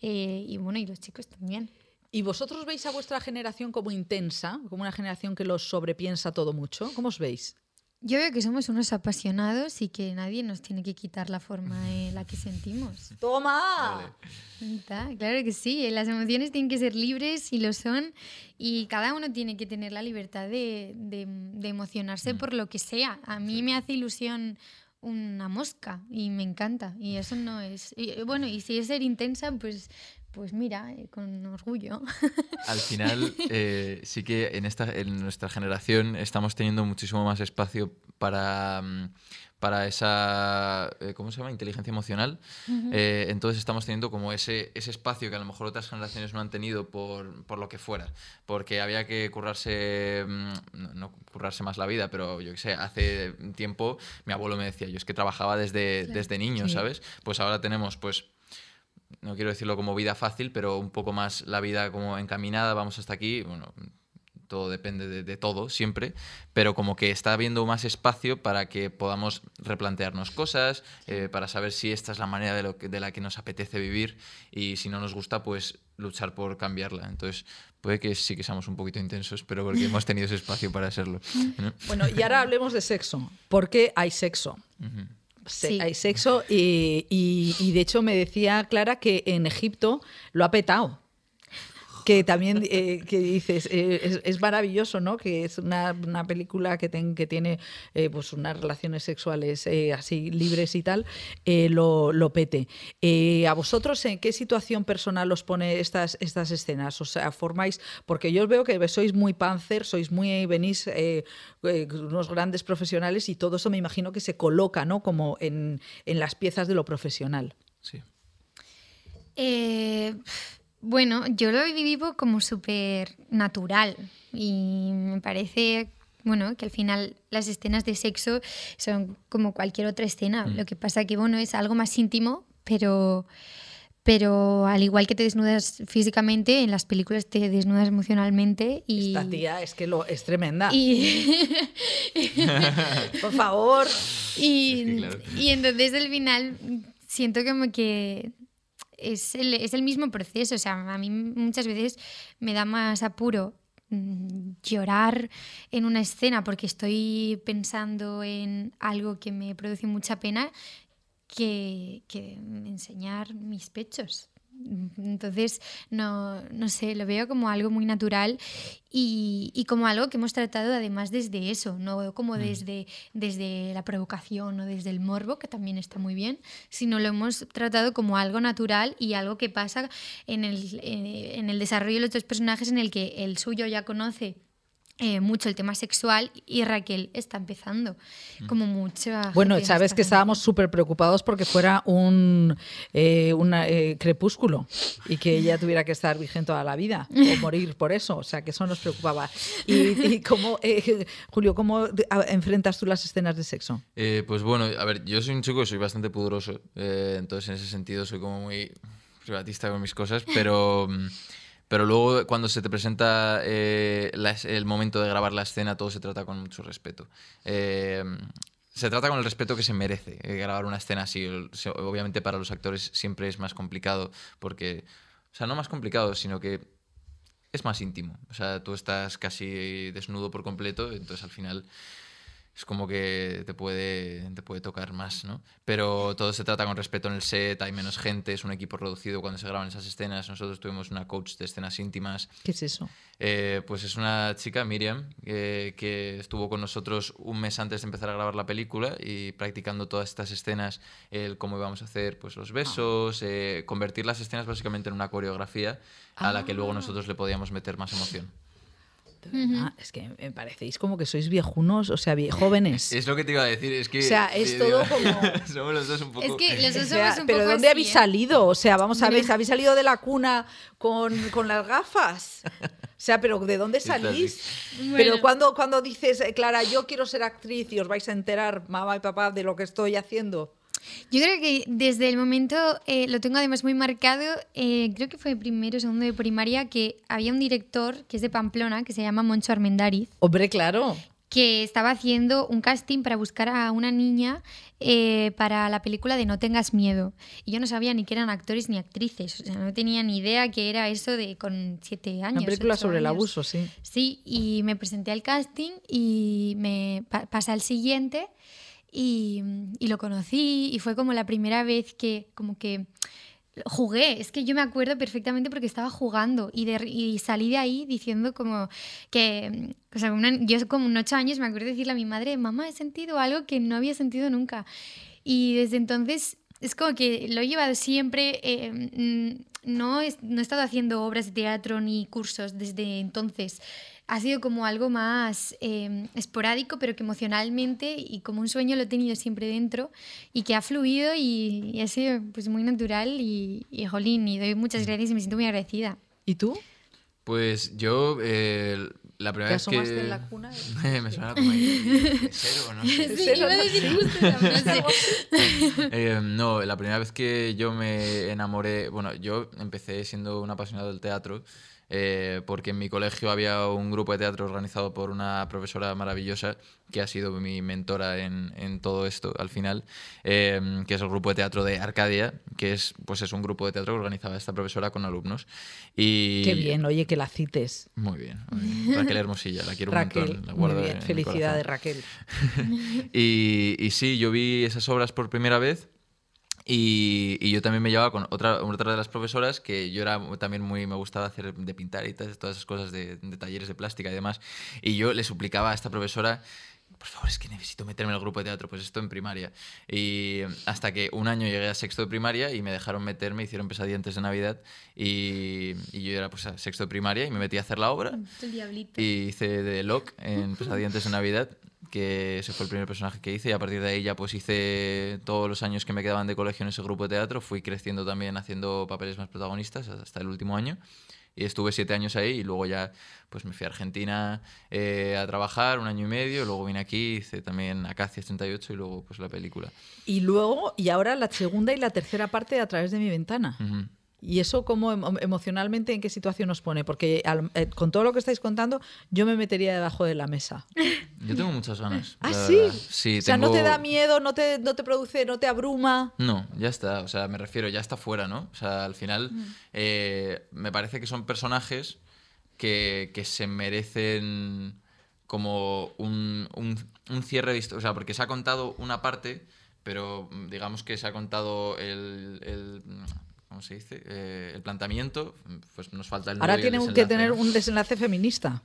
eh, y bueno, y los chicos también. ¿Y vosotros veis a vuestra generación como intensa, como una generación que lo sobrepiensa todo mucho? ¿Cómo os veis? Yo veo que somos unos apasionados y que nadie nos tiene que quitar la forma en la que sentimos. ¡Toma! Vale. Claro que sí, las emociones tienen que ser libres y lo son y cada uno tiene que tener la libertad de, de- de emocionarse por lo que sea. A mí me hace ilusión una mosca y me encanta y eso no es... y, bueno, y si es ser intensa, pues, pues mira, eh, con orgullo. Al final, eh, sí que en, esta, en nuestra generación estamos teniendo muchísimo más espacio para, mm, para esa, eh, ¿cómo se llama? Inteligencia emocional. Eh, entonces estamos teniendo como ese, ese espacio que a lo mejor otras generaciones no han tenido por, por lo que fuera. Porque había que currarse, mm, no, no currarse más la vida, pero yo qué sé, hace tiempo mi abuelo me decía, yo es que trabajaba desde, desde niño, Sí. ¿sabes? Pues ahora tenemos, pues, no quiero decirlo como vida fácil, pero un poco más la vida como encaminada, vamos hasta aquí, bueno, todo depende de, de todo siempre, pero como que está habiendo más espacio para que podamos replantearnos cosas, eh, para saber si esta es la manera de, lo que- de la que nos apetece vivir y si no nos gusta, pues luchar por cambiarla. Entonces, puede que sí que seamos un poquito intensos, pero porque hemos tenido ese espacio para serlo. ¿no? Bueno, y ahora hablemos de sexo. ¿Por qué hay sexo? Se- Sí. Hay sexo y, y- y de hecho me decía Clara que en Egipto lo ha petado. Que también, eh, que dices, eh, es, es maravilloso, ¿no? Que es una, una película que, ten- que tiene eh, pues unas relaciones sexuales eh, así libres y tal, eh, lo, lo pete. Eh, ¿A vosotros en qué situación personal os pone estas, estas escenas? O sea, formáis, porque yo os veo que sois muy panzer, sois muy, venís unos grandes profesionales y todo eso me imagino que se coloca, ¿no? Como en, en las piezas de lo profesional. Sí. Eh, bueno, yo lo vivo como súper natural y me parece, bueno, que al final las escenas de sexo son como cualquier otra escena. Lo que pasa que, bueno, es algo más íntimo, pero, pero al igual que te desnudas físicamente, en las películas te desnudas emocionalmente y... Esta tía es que lo, es tremenda. y- Por favor. Y, Es que claro. y entonces al final siento como que es el, es el mismo proceso. O sea, a mí muchas veces me da más apuro mm, llorar en una escena porque estoy pensando en algo que me produce mucha pena que, que enseñar mis pechos. Entonces, no, no sé, lo veo como algo muy natural y, y como algo que hemos tratado además desde eso, no como desde, desde la provocación o desde el morbo, que también está muy bien, sino lo hemos tratado como algo natural y algo que pasa en el, eh, en el desarrollo de los dos personajes en el que el suyo ya conoce eh, mucho el tema sexual y Raquel está empezando como mucha Bueno, gente sabes que estábamos súper preocupados porque fuera un eh, una, eh, crepúsculo y que ella tuviera que estar virgen toda la vida o morir por eso. O sea, que eso nos preocupaba. ¿Y, y cómo, eh, Julio, cómo enfrentas tú las escenas de sexo? Eh, pues bueno, a ver, yo soy un chico que soy bastante pudoroso, eh, entonces en ese sentido soy como muy privatista con mis cosas, pero, mm, pero luego cuando se te presenta eh, el momento de grabar la escena, todo se trata con mucho respeto. Eh, se trata con el respeto que se merece eh, grabar una escena así. Obviamente para los actores siempre es más complicado porque, o sea, no más complicado, sino que es más íntimo. O sea, tú estás casi desnudo por completo, entonces al final es como que te puede, te puede tocar más, ¿no? Pero todo se trata con respeto en el set, hay menos gente, es un equipo reducido cuando se graban esas escenas. Nosotros tuvimos una coach de escenas íntimas. ¿Qué es eso? Eh, pues es una chica, Miriam, eh, que estuvo con nosotros un mes antes de empezar a grabar la película y practicando todas estas escenas, el cómo íbamos a hacer pues, los besos, eh, convertir las escenas básicamente en una coreografía a la que luego nosotros le podíamos meter más emoción. Ah, es que me parecéis como que sois viejunos, o sea, vie- jóvenes. Es lo que te iba a decir, es que... O sea, es todo digo, como- Somos los dos un poco... Es que los O dos sea, somos un pero poco ¿dónde así, habéis ¿eh? salido? O sea, vamos a ver. ¿habéis salido de la cuna con, con las gafas? O sea, pero ¿de dónde salís? Bueno. Pero cuando, cuando dices, Clara, yo quiero ser actriz y os vais a enterar, mamá y papá, de lo que estoy haciendo. Yo creo que desde el momento, eh, lo tengo además muy marcado, eh, creo que fue primero o segundo de primaria, que había un director que es de Pamplona, que se llama Moncho Armendariz, Hombre, claro. que estaba haciendo un casting para buscar a una niña eh, para la película de No tengas miedo. Y yo no sabía ni que eran actores ni actrices, o sea, no tenía ni idea que era eso de con siete años. Una película sobre el años. abuso, sí. Sí, y me presenté al casting y me pa- pasé al siguiente y, y lo conocí y fue como la primera vez que como que jugué. Es que yo me acuerdo perfectamente porque estaba jugando y, de- y salí de ahí diciendo como que, o sea, una- yo como un ocho años me acuerdo de decirle a mi madre, mamá, he sentido algo que no había sentido nunca. Y desde entonces es como que lo he llevado siempre, eh, mm, no, he, no he estado haciendo obras de teatro ni cursos desde entonces. Ha sido como algo más eh, esporádico, pero que emocionalmente y como un sueño lo he tenido siempre dentro y que ha fluido y, y ha sido pues muy natural y, y jolín, y doy muchas gracias y me siento muy agradecida. ¿Y tú? Pues yo, eh, la primera ¿Te vez que... asomaste en la cuna? me suena como ahí, cero, no sé. Sí, iba a decir justo frase. Eh, no, la primera vez que yo me enamoré, bueno, yo empecé siendo un apasionado del teatro, eh, porque en mi colegio había un grupo de teatro organizado por una profesora maravillosa que ha sido mi mentora en, en todo esto al final, eh, que es el grupo de teatro de Arcadia, que es, pues es un grupo de teatro que organizaba esta profesora con alumnos. Y... Qué bien, oye, que la cites. Muy bien, muy bien. Raquel Hermosilla, la quiero un Raquel, montón. La muy guardo bien. en mi Felicidades. Raquel. Y, y sí, yo vi esas obras por primera vez y, y yo también me llevaba con otra, otra de las profesoras que yo era también muy, me gustaba hacer de pintar y todas, todas esas cosas de, de talleres de plástica y demás. Y yo le suplicaba a esta profesora, por favor, es que necesito meterme en el grupo de teatro, pues esto en primaria. Y hasta que un año llegué a sexto de primaria y me dejaron meterme, hicieron pesadilla antes de Navidad y, y yo era pues a sexto de primaria y me metí a hacer la obra. El diablito. Y hice de Locke en Pesadilla antes de Navidad, que ese fue el primer personaje que hice. Y a partir de ahí ya pues hice todos los años que me quedaban de colegio en ese grupo de teatro. Fui creciendo también haciendo papeles más protagonistas hasta el último año. Y estuve siete años ahí y luego ya pues me fui a Argentina eh, a trabajar un año y medio. Luego vine aquí, hice también Acacias 38 y luego pues la película. Y luego, y ahora la segunda y la tercera parte de A través de mi ventana. ¿Y eso cómo emo- emocionalmente en qué situación nos pone? Porque al- eh, con todo lo que estáis contando, yo me metería debajo de la mesa. Yo tengo muchas ganas. ¿Ah, sí? Sí, o sea, no te da miedo, no te, no te produce, no te abruma. No, ya está. O sea, me refiero, ya está fuera, ¿no? O sea, al final Mm. eh, me parece que son personajes que, que se merecen como un, un, un cierre de historia. O sea, porque se ha contado una parte, pero mm, digamos que se ha contado el. el ¿Cómo se dice? Eh, el planteamiento, pues nos falta el Ahora nudo y el tiene que tener un desenlace feminista.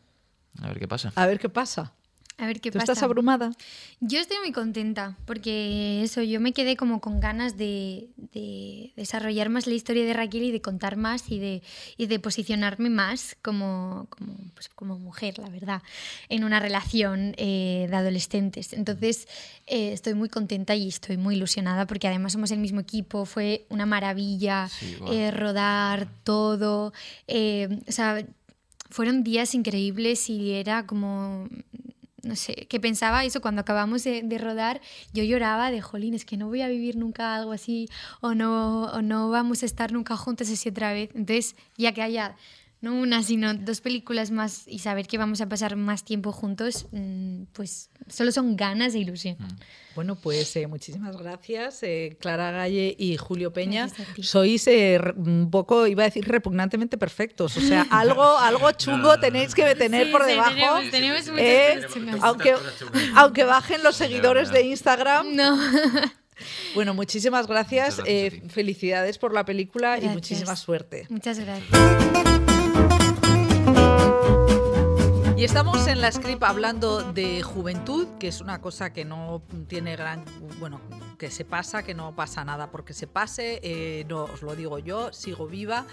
A ver qué pasa. A ver qué pasa. A ver qué ¿Tú pasa. estás abrumada? Yo estoy muy contenta porque eso, yo me quedé como con ganas de, de desarrollar más la historia de Raquel y de contar más y de, y de posicionarme más como, como, pues, como mujer, la verdad, en una relación eh, de adolescentes. Entonces eh, estoy muy contenta y estoy muy ilusionada porque además somos el mismo equipo, fue una maravilla Sí, eh, rodar todo. eh, o sea, fueron días increíbles y era como no sé, que pensaba eso cuando acabamos de, rodar, yo lloraba de jolín, es que no voy a vivir nunca algo así o no, o no vamos a estar nunca juntas así otra vez. Entonces, ya que haya no una, sino dos películas más y saber que vamos a pasar más tiempo juntos, mm, pues solo son ganas e ilusión. Bueno, pues eh, muchísimas gracias, eh, Clara Galle y Julio Peña. Sois eh, un poco, iba a decir, repugnantemente perfectos. O sea, algo, algo chungo tenéis que tener Sí, por sí, debajo. tenemos- tenemos muchas eh, cosas chungas. aunque, aunque bajen los seguidores de Instagram. No. Bueno, muchísimas gracias. Eh, felicidades por la película y muchísima suerte. Muchas gracias. Y estamos en la script hablando de juventud, que es una cosa que no tiene gran, bueno, que se pasa, que no pasa nada porque se pase, eh, no os lo digo yo, sigo viva.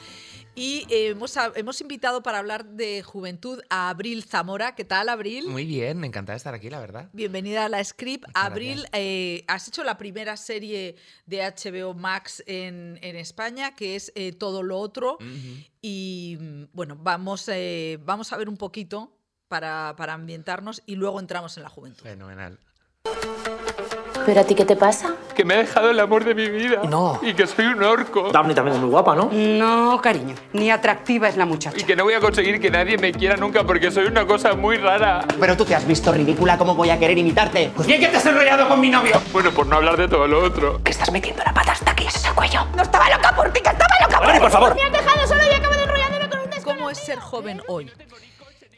Y eh, hemos, hemos invitado para hablar de juventud a Abril Zamora. ¿Qué tal, Abril? Muy bien, encantada de estar aquí, la verdad. Bienvenida a la script. Muchas Abril, eh, has hecho la primera serie de HBO Max en, en España, que es Todo lo Otro. Y mm, bueno, vamos, vamos a ver un poquito para, para ambientarnos y luego entramos en la juventud. Fenomenal. ¿Pero a ti qué te pasa? que me ha dejado el amor de mi vida. No. Y que soy un orco. Daphne también es muy guapa, ¿no? No, cariño, ni atractiva es la Y muchacha. que no voy a conseguir que nadie me quiera nunca porque soy una cosa muy rara. Pero tú te has visto ridícula, ¿cómo voy a querer imitarte? Pues bien que te has enrollado con mi novio. Bueno, por no hablar de todo lo otro. Que estás metiendo la pata hasta aquí, ese es el cuello. No estaba loca por ti, que estaba loca Vale, por favor. ¿Cómo es ser joven hoy?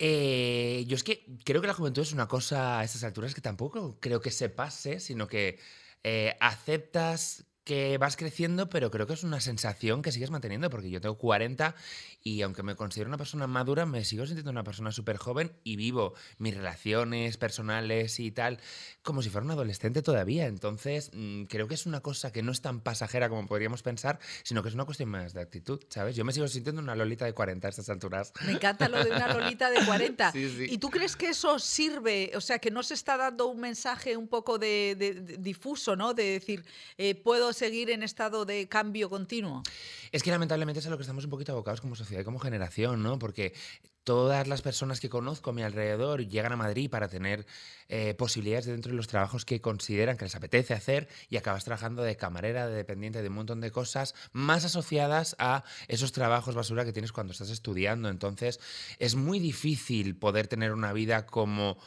Eh, yo es que creo que la juventud es una cosa a estas alturas que tampoco creo que se pase, sino que eh, aceptas que vas creciendo, pero creo que es una sensación que sigues manteniendo, porque yo tengo 40 y aunque me considero una persona madura, me sigo sintiendo una persona súper joven y vivo mis relaciones personales y tal como si fuera un adolescente todavía. Entonces, mm, creo que es una cosa que no es tan pasajera como podríamos pensar, sino que es una cuestión más de actitud, ¿sabes? Yo me sigo sintiendo una lolita de 40 a estas alturas. Me encanta lo de una lolita de 40. Sí, sí. ¿Y tú crees que eso sirve? O sea, que no se está dando un mensaje un poco de, de- de- difuso, ¿no? De decir, eh, puedo seguir en estado de cambio continuo. Es que lamentablemente es a lo que estamos un poquito abocados como sociedad y como generación, ¿no? Porque todas las personas que conozco a mi alrededor llegan a Madrid para tener eh, posibilidades dentro de los trabajos que consideran que les apetece hacer y acabas trabajando de camarera, de dependiente, de un montón de cosas más asociadas a esos trabajos basura que tienes cuando estás estudiando. Entonces es muy difícil poder tener una vida como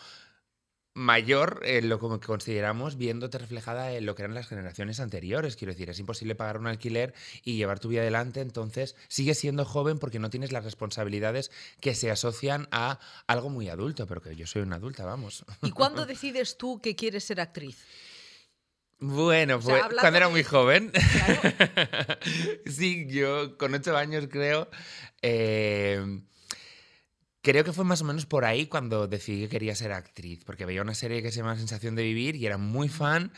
mayor en lo que consideramos viéndote reflejada en lo que eran las generaciones anteriores. Quiero decir, es imposible pagar un alquiler y llevar tu vida adelante, entonces sigues siendo joven porque no tienes las responsabilidades que se asocian a algo muy adulto, pero que yo soy una adulta, vamos. ¿Y cuándo decides tú que quieres ser actriz? Bueno, O sea, pues cuando era muy joven. sí, yo con ocho años creo. eh, creo que fue más o menos por ahí cuando decidí que quería ser actriz, porque veía una serie que se llama Sensación de Vivir y era muy fan.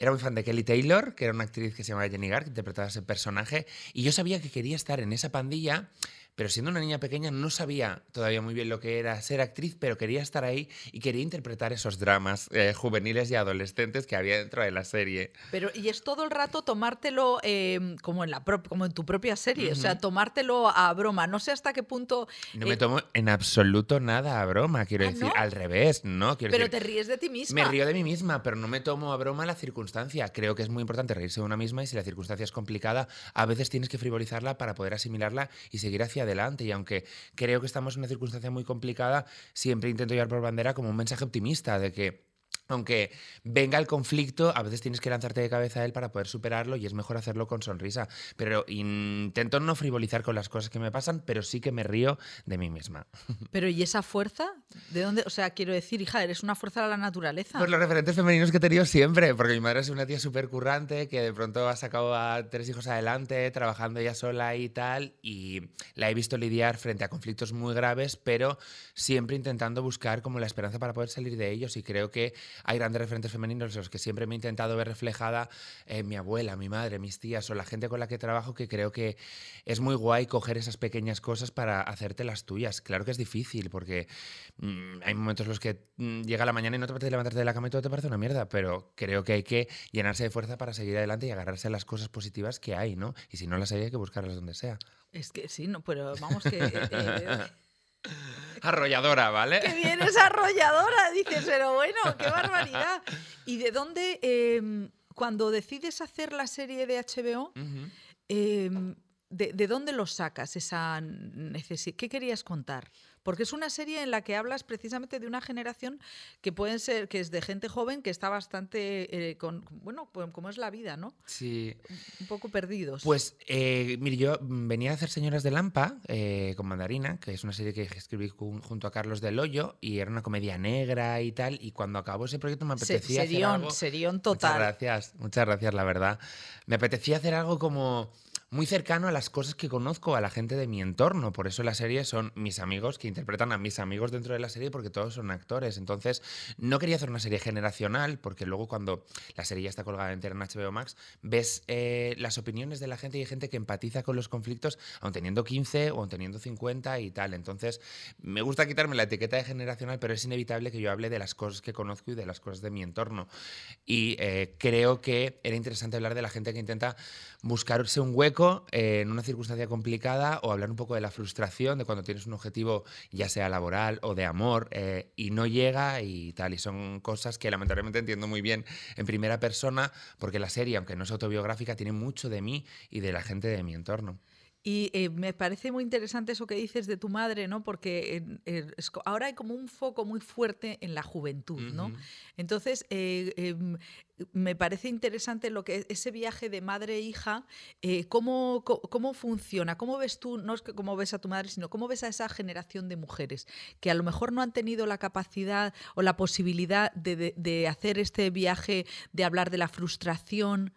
Era muy fan de Kelly Taylor, que era una actriz que se llamaba Jenny Garth, que interpretaba ese personaje. Y yo sabía que quería estar en esa pandilla, pero siendo una niña pequeña no sabía todavía muy bien lo que era ser actriz, pero quería estar ahí y quería interpretar esos dramas eh, juveniles y adolescentes que había dentro de la serie. Pero, y es todo el rato tomártelo eh, como, en la como en tu propia serie, o sea, tomártelo a broma. No sé hasta qué punto. No eh, me tomo en absoluto nada a broma, quiero ¿Ah, decir, no? al revés, ¿no? Quiero pero decir, te ríes de ti misma. me río de mí misma, pero no me tomo a broma la circunstancia. Creo que es muy importante reírse de una misma y si la circunstancia es complicada, a veces tienes que frivolizarla para poder asimilarla y seguir hacia adelante. Y aunque creo que estamos en una circunstancia muy complicada, siempre intento llevar por bandera como un mensaje optimista de que aunque venga el conflicto, a veces tienes que lanzarte de cabeza a él para poder superarlo y es mejor hacerlo con sonrisa. Pero intento no frivolizar con las cosas que me pasan, pero sí que me río de mí misma. Pero ¿y esa fuerza? ¿De dónde? O sea, quiero decir, hija, eres una fuerza de la naturaleza. Por los referentes femeninos que he tenido siempre, porque mi madre es una tía súper currante que de pronto ha sacado a tres hijos adelante, trabajando ella sola y tal, y la he visto lidiar frente a conflictos muy graves, pero siempre intentando buscar como la esperanza para poder salir de ellos y creo que hay grandes referentes femeninos en los que siempre me he intentado ver reflejada eh, mi abuela, mi madre, mis tías o la gente con la que trabajo que creo que es muy guay coger esas pequeñas cosas para hacerte las tuyas. Claro que es difícil porque mm, hay momentos en los que mm, llega la mañana y no te apetece levantarte de la cama y todo te parece una mierda, pero creo que hay que llenarse de fuerza para seguir adelante y agarrarse a las cosas positivas que hay, ¿no? Y si no las hay, hay que buscarlas donde sea. Es que sí, no, pero vamos que. eh, eh, Arrolladora, ¿vale? que bien es arrolladora, dices, pero bueno, qué barbaridad. ¿Y de dónde, eh, cuando decides hacer la serie de HBO, eh, de, de dónde lo sacas esa necesidad? ¿Qué querías contar? Porque es una serie en la que hablas precisamente de una generación que pueden ser, que es de gente joven que está bastante, eh, con, bueno, como es la vida, ¿no? Sí. Un poco perdidos. Pues, eh, mire, yo venía a hacer Señoras de Lampa eh, con Mandarina, que es una serie que escribí jun- junto a Carlos del Hoyo, y era una comedia negra y tal, y cuando acabó ese proyecto me Se- apetecía hacer serión, algo... serión Muchas total. gracias, muchas gracias, la verdad. Me apetecía hacer algo como muy cercano a las cosas que conozco, a la gente de mi entorno. Por eso la serie son mis amigos que interpretan a mis amigos dentro de la serie porque todos son actores. Entonces, no quería hacer una serie generacional porque luego cuando la serie ya está colgada entera en HBO Max, ves eh, las opiniones de la gente y hay gente que empatiza con los conflictos aun teniendo 15 o aun teniendo 50 y tal. Entonces, me gusta quitarme la etiqueta de generacional, pero es inevitable que yo hable de las cosas que conozco y de las cosas de mi entorno. Y eh, creo que era interesante hablar de la gente que intenta buscarse un hueco eh, en una circunstancia complicada o hablar un poco de la frustración de cuando tienes un objetivo, ya sea laboral o de amor, eh, y no llega y tal. Y son cosas que lamentablemente entiendo muy bien en primera persona, porque la serie, aunque no es autobiográfica, tiene mucho de mí y de la gente de mi entorno. Y eh, me parece muy interesante eso que dices de tu madre, ¿no? Porque eh, es ahora hay como un foco muy fuerte en la juventud, ¿no? Entonces, eh, em, me parece interesante lo que ese viaje de madre e hija, eh, cómo, cómo funciona, cómo ves tú, no es que cómo ves a tu madre, sino cómo ves a esa generación de mujeres que a lo mejor no han tenido la capacidad o la posibilidad de, de- de hacer este viaje, de hablar de la frustración.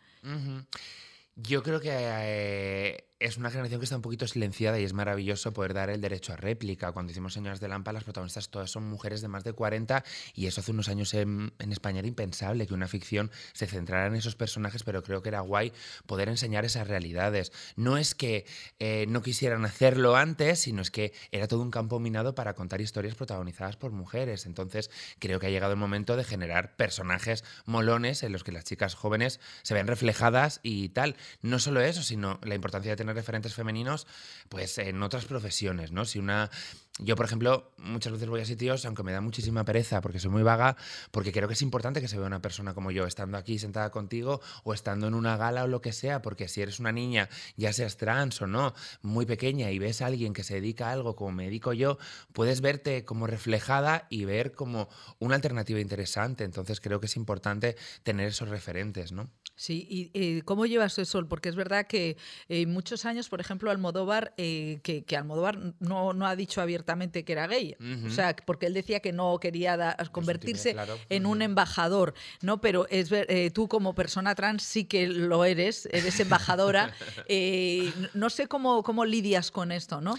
Yo creo que es una generación que está un poquito silenciada y es maravilloso poder dar el derecho a réplica. Cuando hicimos Señoras de Lampa, las protagonistas todas son mujeres de más de 40 y eso hace unos años en, en España era impensable que una ficción se centrara en esos personajes, pero creo que era guay poder enseñar esas realidades. No es que eh, no quisieran hacerlo antes, sino es que era todo un campo minado para contar historias protagonizadas por mujeres. Entonces creo que ha llegado el momento de generar personajes molones en los que las chicas jóvenes se ven reflejadas y tal. No solo eso, sino la importancia de tener referentes femeninos pues en otras profesiones, ¿no? Si una yo, por ejemplo, muchas veces voy a sitios, aunque me da muchísima pereza porque soy muy vaga, porque creo que es importante que se vea una persona como yo, estando aquí sentada contigo o estando en una gala o lo que sea, porque si eres una niña, ya seas trans o no, muy pequeña y ves a alguien que se dedica a algo como me dedico yo, puedes verte como reflejada y ver como una alternativa interesante. Entonces creo que es importante tener esos referentes, ¿no? Sí, y ¿cómo llevas eso? Porque es verdad que eh, muchos años, por ejemplo, Almodóvar, eh, que, que Almodóvar no, no ha dicho abiertamente que era gay. O sea, porque él decía que no quería da- convertirse claro. en un embajador, ¿no? Pero es ver- eh, tú como persona trans sí que lo eres, eres embajadora. Eh, no sé cómo, cómo lidias con esto, ¿no?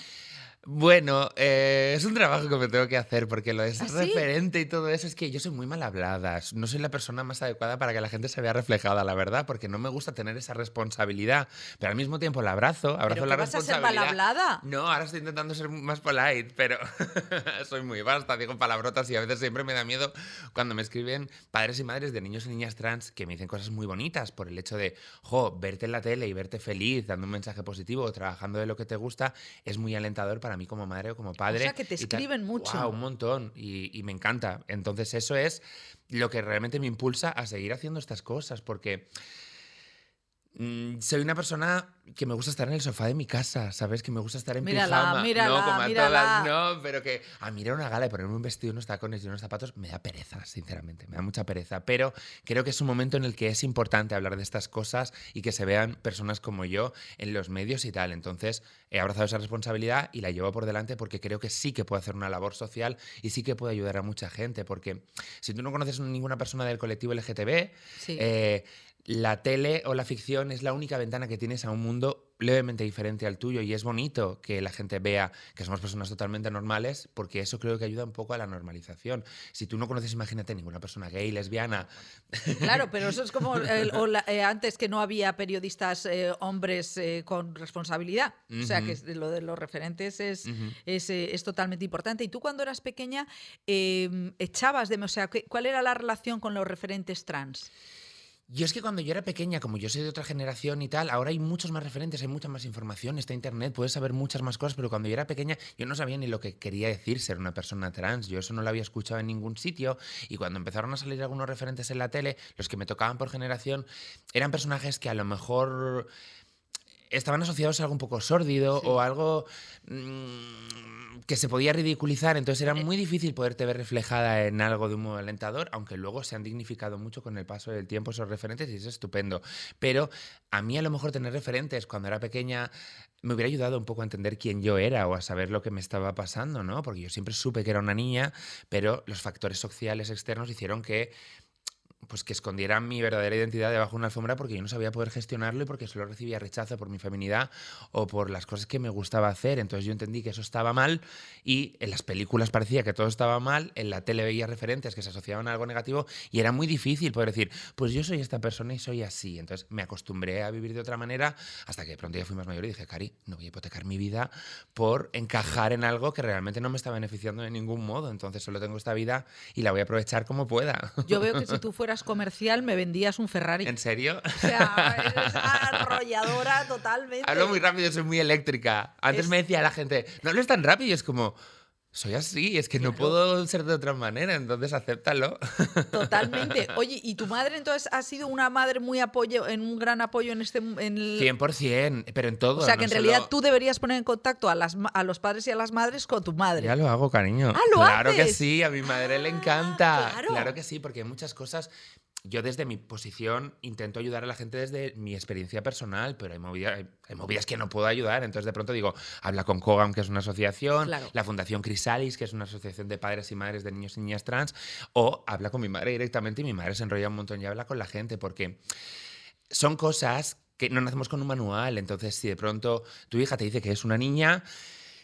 Bueno, eh, es un trabajo que me tengo que hacer porque lo de ser ¿Ah, sí? referente y todo eso es que yo soy muy mal hablada. No soy la persona más adecuada para que la gente se vea reflejada, la verdad, porque no me gusta tener esa responsabilidad. Pero al mismo tiempo la abrazo, abrazo ¿Pero la qué vas a ser responsabilidad. mal hablada? No, ahora estoy intentando ser más polite, pero soy muy basta, digo palabrotas y a veces siempre me da miedo cuando me escriben padres y madres de niños y niñas trans que me dicen cosas muy bonitas por el hecho de, jo, verte en la tele y verte feliz, dando un mensaje positivo o trabajando de lo que te gusta, es muy alentador para mí como madre o como padre. sea, que te escriben mucho. Un montón y, y me encanta. Entonces eso es lo que realmente me impulsa a seguir haciendo estas cosas porque... mm, Soy una persona que me gusta estar en el sofá de mi casa, ¿sabes? Que me gusta estar en Mírala, pijama. mírala, no, como a mírala. todas, no, pero que a mirar una gala y ponerme un vestido, unos tacones y unos zapatos me da pereza, sinceramente, me da mucha pereza. Pero creo que es un momento en el que es importante hablar de estas cosas y que se vean personas como yo en los medios y tal. Entonces he abrazado esa responsabilidad y la llevo por delante porque creo que sí que puedo hacer una labor social y sí que puedo ayudar a mucha gente. Porque si tú no conoces ninguna persona del colectivo LGTB, Sí. eh, la tele o la ficción es la única ventana que tienes a un mundo levemente diferente al tuyo y es bonito que la gente vea que somos personas totalmente normales porque eso creo que ayuda un poco a la normalización. Si tú no conoces, imagínate, ninguna persona gay, lesbiana, Claro, pero eso es como el- o la- eh, antes que no había periodistas eh, hombres eh, con responsabilidad. O sea, que lo de los referentes es, es, es totalmente importante. Y tú cuando eras pequeña, eh, echabas de... O sea, ¿qué- ¿cuál era la relación con los referentes trans? Yo es que cuando yo era pequeña, como yo soy de otra generación y tal, ahora hay muchos más referentes, hay mucha más información, está internet, puedes saber muchas más cosas, pero cuando yo era pequeña yo no sabía ni lo que quería decir ser una persona trans, yo eso no lo había escuchado en ningún sitio. Y cuando empezaron a salir algunos referentes en la tele, los que me tocaban por generación eran personajes que a lo mejor estaban asociados a algo un poco sórdido o algo mm, que se podía ridiculizar, entonces era muy difícil poderte ver reflejada en algo de un modo alentador, aunque luego se han dignificado mucho con el paso del tiempo esos referentes y es estupendo. Pero a mí a lo mejor tener referentes cuando era pequeña me hubiera ayudado un poco a entender quién yo era o a saber lo que me estaba pasando, ¿no? Porque yo siempre supe que era una niña, pero los factores sociales externos hicieron que pues que escondiera mi verdadera identidad debajo de una alfombra porque yo no sabía poder gestionarlo y porque solo recibía rechazo por mi feminidad o por las cosas que me gustaba hacer. Entonces yo entendí que eso estaba mal y en las películas parecía que todo estaba mal, en la tele veía referentes que se asociaban a algo negativo y era muy difícil poder decir, pues yo soy esta persona y soy así. Entonces me acostumbré a vivir de otra manera hasta que de pronto ya fui más mayor y dije, Cari, no voy a hipotecar mi vida por encajar en algo que realmente no me está beneficiando de ningún modo. Entonces solo tengo esta vida y la voy a aprovechar como pueda. Yo veo que si tú fueras comercial me vendías un Ferrari. ¿En serio? O sea, eres arrolladora totalmente. Hablo muy rápido, soy muy eléctrica. Antes Es- me decía la gente, no hables tan rápido. Y es como, soy así, es que no puedo ser de otra manera, entonces acéptalo. Totalmente. Oye, ¿y tu madre entonces ha sido una madre muy apoyo, en un gran apoyo en este en el- 100%, pero en todo. O sea, que no en realidad tú deberías poner en contacto a, las, a los padres y a las madres con tu madre. Ya lo hago, cariño. Ah, ¿lo claro que sí, a mi madre le encanta. claro. Claro que sí, porque hay muchas cosas. Yo desde mi posición intento ayudar a la gente desde mi experiencia personal, pero hay movidas, hay, hay movidas que no puedo ayudar. Entonces de pronto digo, habla con COGAM, que es una asociación, Claro. la Fundación Crisalis, que es una asociación de padres y madres de niños y niñas trans, o habla con mi madre directamente y mi madre se enrolla un montón y habla con la gente, porque son cosas que no nacemos con un manual. Entonces, si de pronto tu hija te dice que es una niña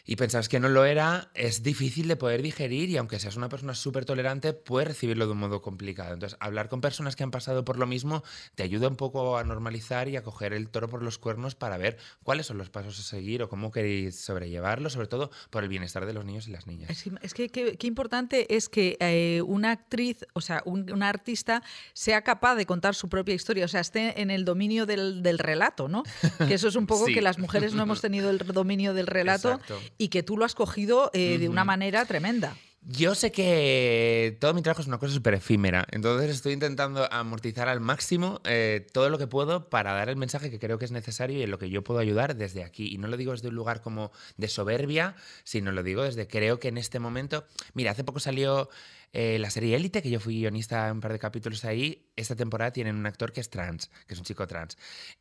y pensabas que no lo era, es difícil de poder digerir y aunque seas una persona súper tolerante, puedes recibirlo de un modo complicado. Entonces, hablar con personas que han pasado por lo mismo te ayuda un poco a normalizar y a coger el toro por los cuernos para ver cuáles son los pasos a seguir o cómo queréis sobrellevarlo, sobre todo por el bienestar de los niños y las niñas. Es, es que qué importante es que eh, una actriz, o sea, un, una artista sea capaz de contar su propia historia, o sea, esté en el dominio del, del relato, ¿no? Que eso es un poco Sí. que las mujeres no hemos tenido el dominio del relato Exacto. Y que tú lo has cogido eh, de una manera tremenda. Yo sé que todo mi trabajo es una cosa súper efímera, entonces estoy intentando amortizar al máximo eh, todo lo que puedo para dar el mensaje que creo que es necesario y en lo que yo puedo ayudar desde aquí. Y no lo digo desde un lugar como de soberbia, sino lo digo desde creo que en este momento... Mira, hace poco salió eh, la serie Élite, que yo fui guionista en un par de capítulos ahí. Esta temporada tienen un actor que es trans, que es un chico trans.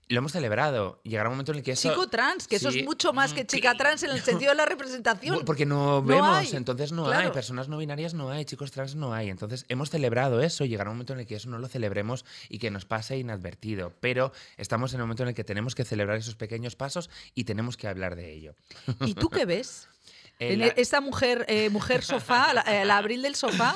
Lo hemos celebrado. Llegará un momento en el que eso... Chico trans, que eso es mucho más que chica trans en el sentido de la representación. Porque no No vemos, hay, entonces no claro. hay. Personas no binarias no hay, chicos trans no hay. Entonces hemos celebrado eso, llegará un momento en el que eso no lo celebremos y que nos pase inadvertido. Pero estamos en el momento en el que tenemos que celebrar esos pequeños pasos y tenemos que hablar de ello. ¿Y tú qué ves? En la- esta mujer, eh, mujer sofá, la, eh, la Abril del sofá,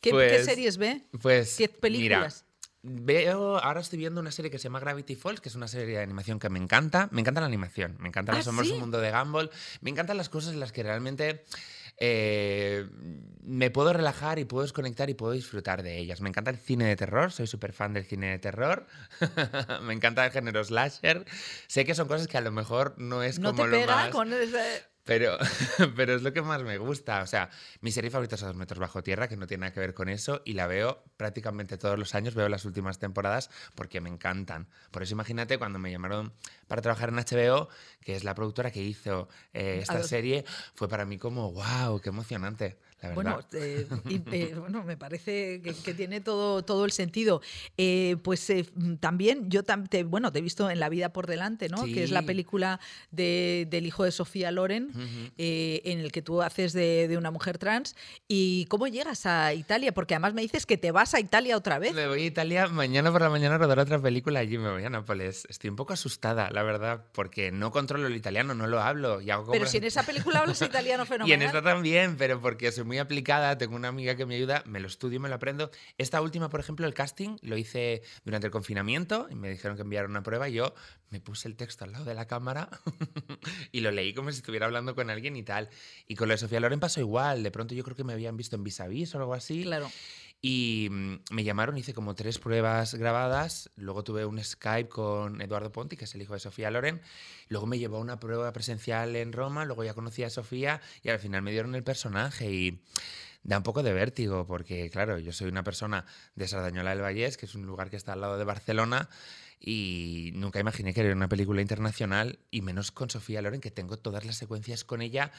¿qué, qué Pues- series ve? Pues, ¿Qué películas? Mira, veo, ahora estoy viendo una serie que se llama Gravity Falls, que es una serie de animación que me encanta. Me encanta la animación, me encanta el ¿Ah, asombroso sí? mundo de Gumball, me encantan las cosas en las que realmente eh, me puedo relajar y puedo desconectar y puedo disfrutar de ellas. Me encanta el cine de terror, soy súper fan del cine de terror. me encanta el género slasher. Sé que son cosas que a lo mejor no es ¿No como te lo más... con ese- Pero, pero es lo que más me gusta. O sea, mi serie favorita es A dos metros bajo tierra, que no tiene nada que ver con eso, y la veo prácticamente todos los años, veo las últimas temporadas porque me encantan. Por eso imagínate cuando me llamaron para trabajar en HBO, que es la productora que hizo eh, esta serie, fue para mí como, wow, qué emocionante, la. Bueno, eh, eh, bueno, me parece que, que tiene todo, todo el sentido. Eh, pues eh, también yo tam- te, bueno, te he visto en La vida por delante, ¿no? Que es la Sí. película de- del hijo de Sofía Loren, Ujú. eh, en el que tú haces de, de una mujer trans. ¿Y cómo llegas a Italia? Porque además me dices que te vas a Italia otra vez. Me voy a Italia mañana por la mañana a rodar otra película allí, me voy a Nápoles. Estoy un poco asustada, la verdad, porque no controlo el italiano, no lo hablo. Y hago como Pero si en esa película hablas italiano Y en fenomenal. esta también, pero porque soy muy aplicada, tengo una amiga que me ayuda, me lo estudio, me lo aprendo. Esta última, por ejemplo, el casting lo hice durante el confinamiento y me dijeron que enviara una prueba y yo me puse el texto al lado de la cámara y lo leí como si estuviera hablando con alguien y tal. Y con lo de Sofía Loren pasó igual, de pronto yo creo que me habían visto en Vis a Vis o algo así. Claro. Y mm, me llamaron, hice como tres pruebas grabadas. Luego tuve un Skype con Eduardo Ponti, que es el hijo de Sofía Loren. Luego me llevó a una prueba presencial en Roma. Luego ya conocí a Sofía y al final me dieron el personaje. Y da un poco de vértigo, porque claro, yo soy una persona de Sardañola del Vallés, que es un lugar que está al lado de Barcelona. Y nunca imaginé que era una película internacional, y menos con Sofía Loren, que tengo todas las secuencias con ella.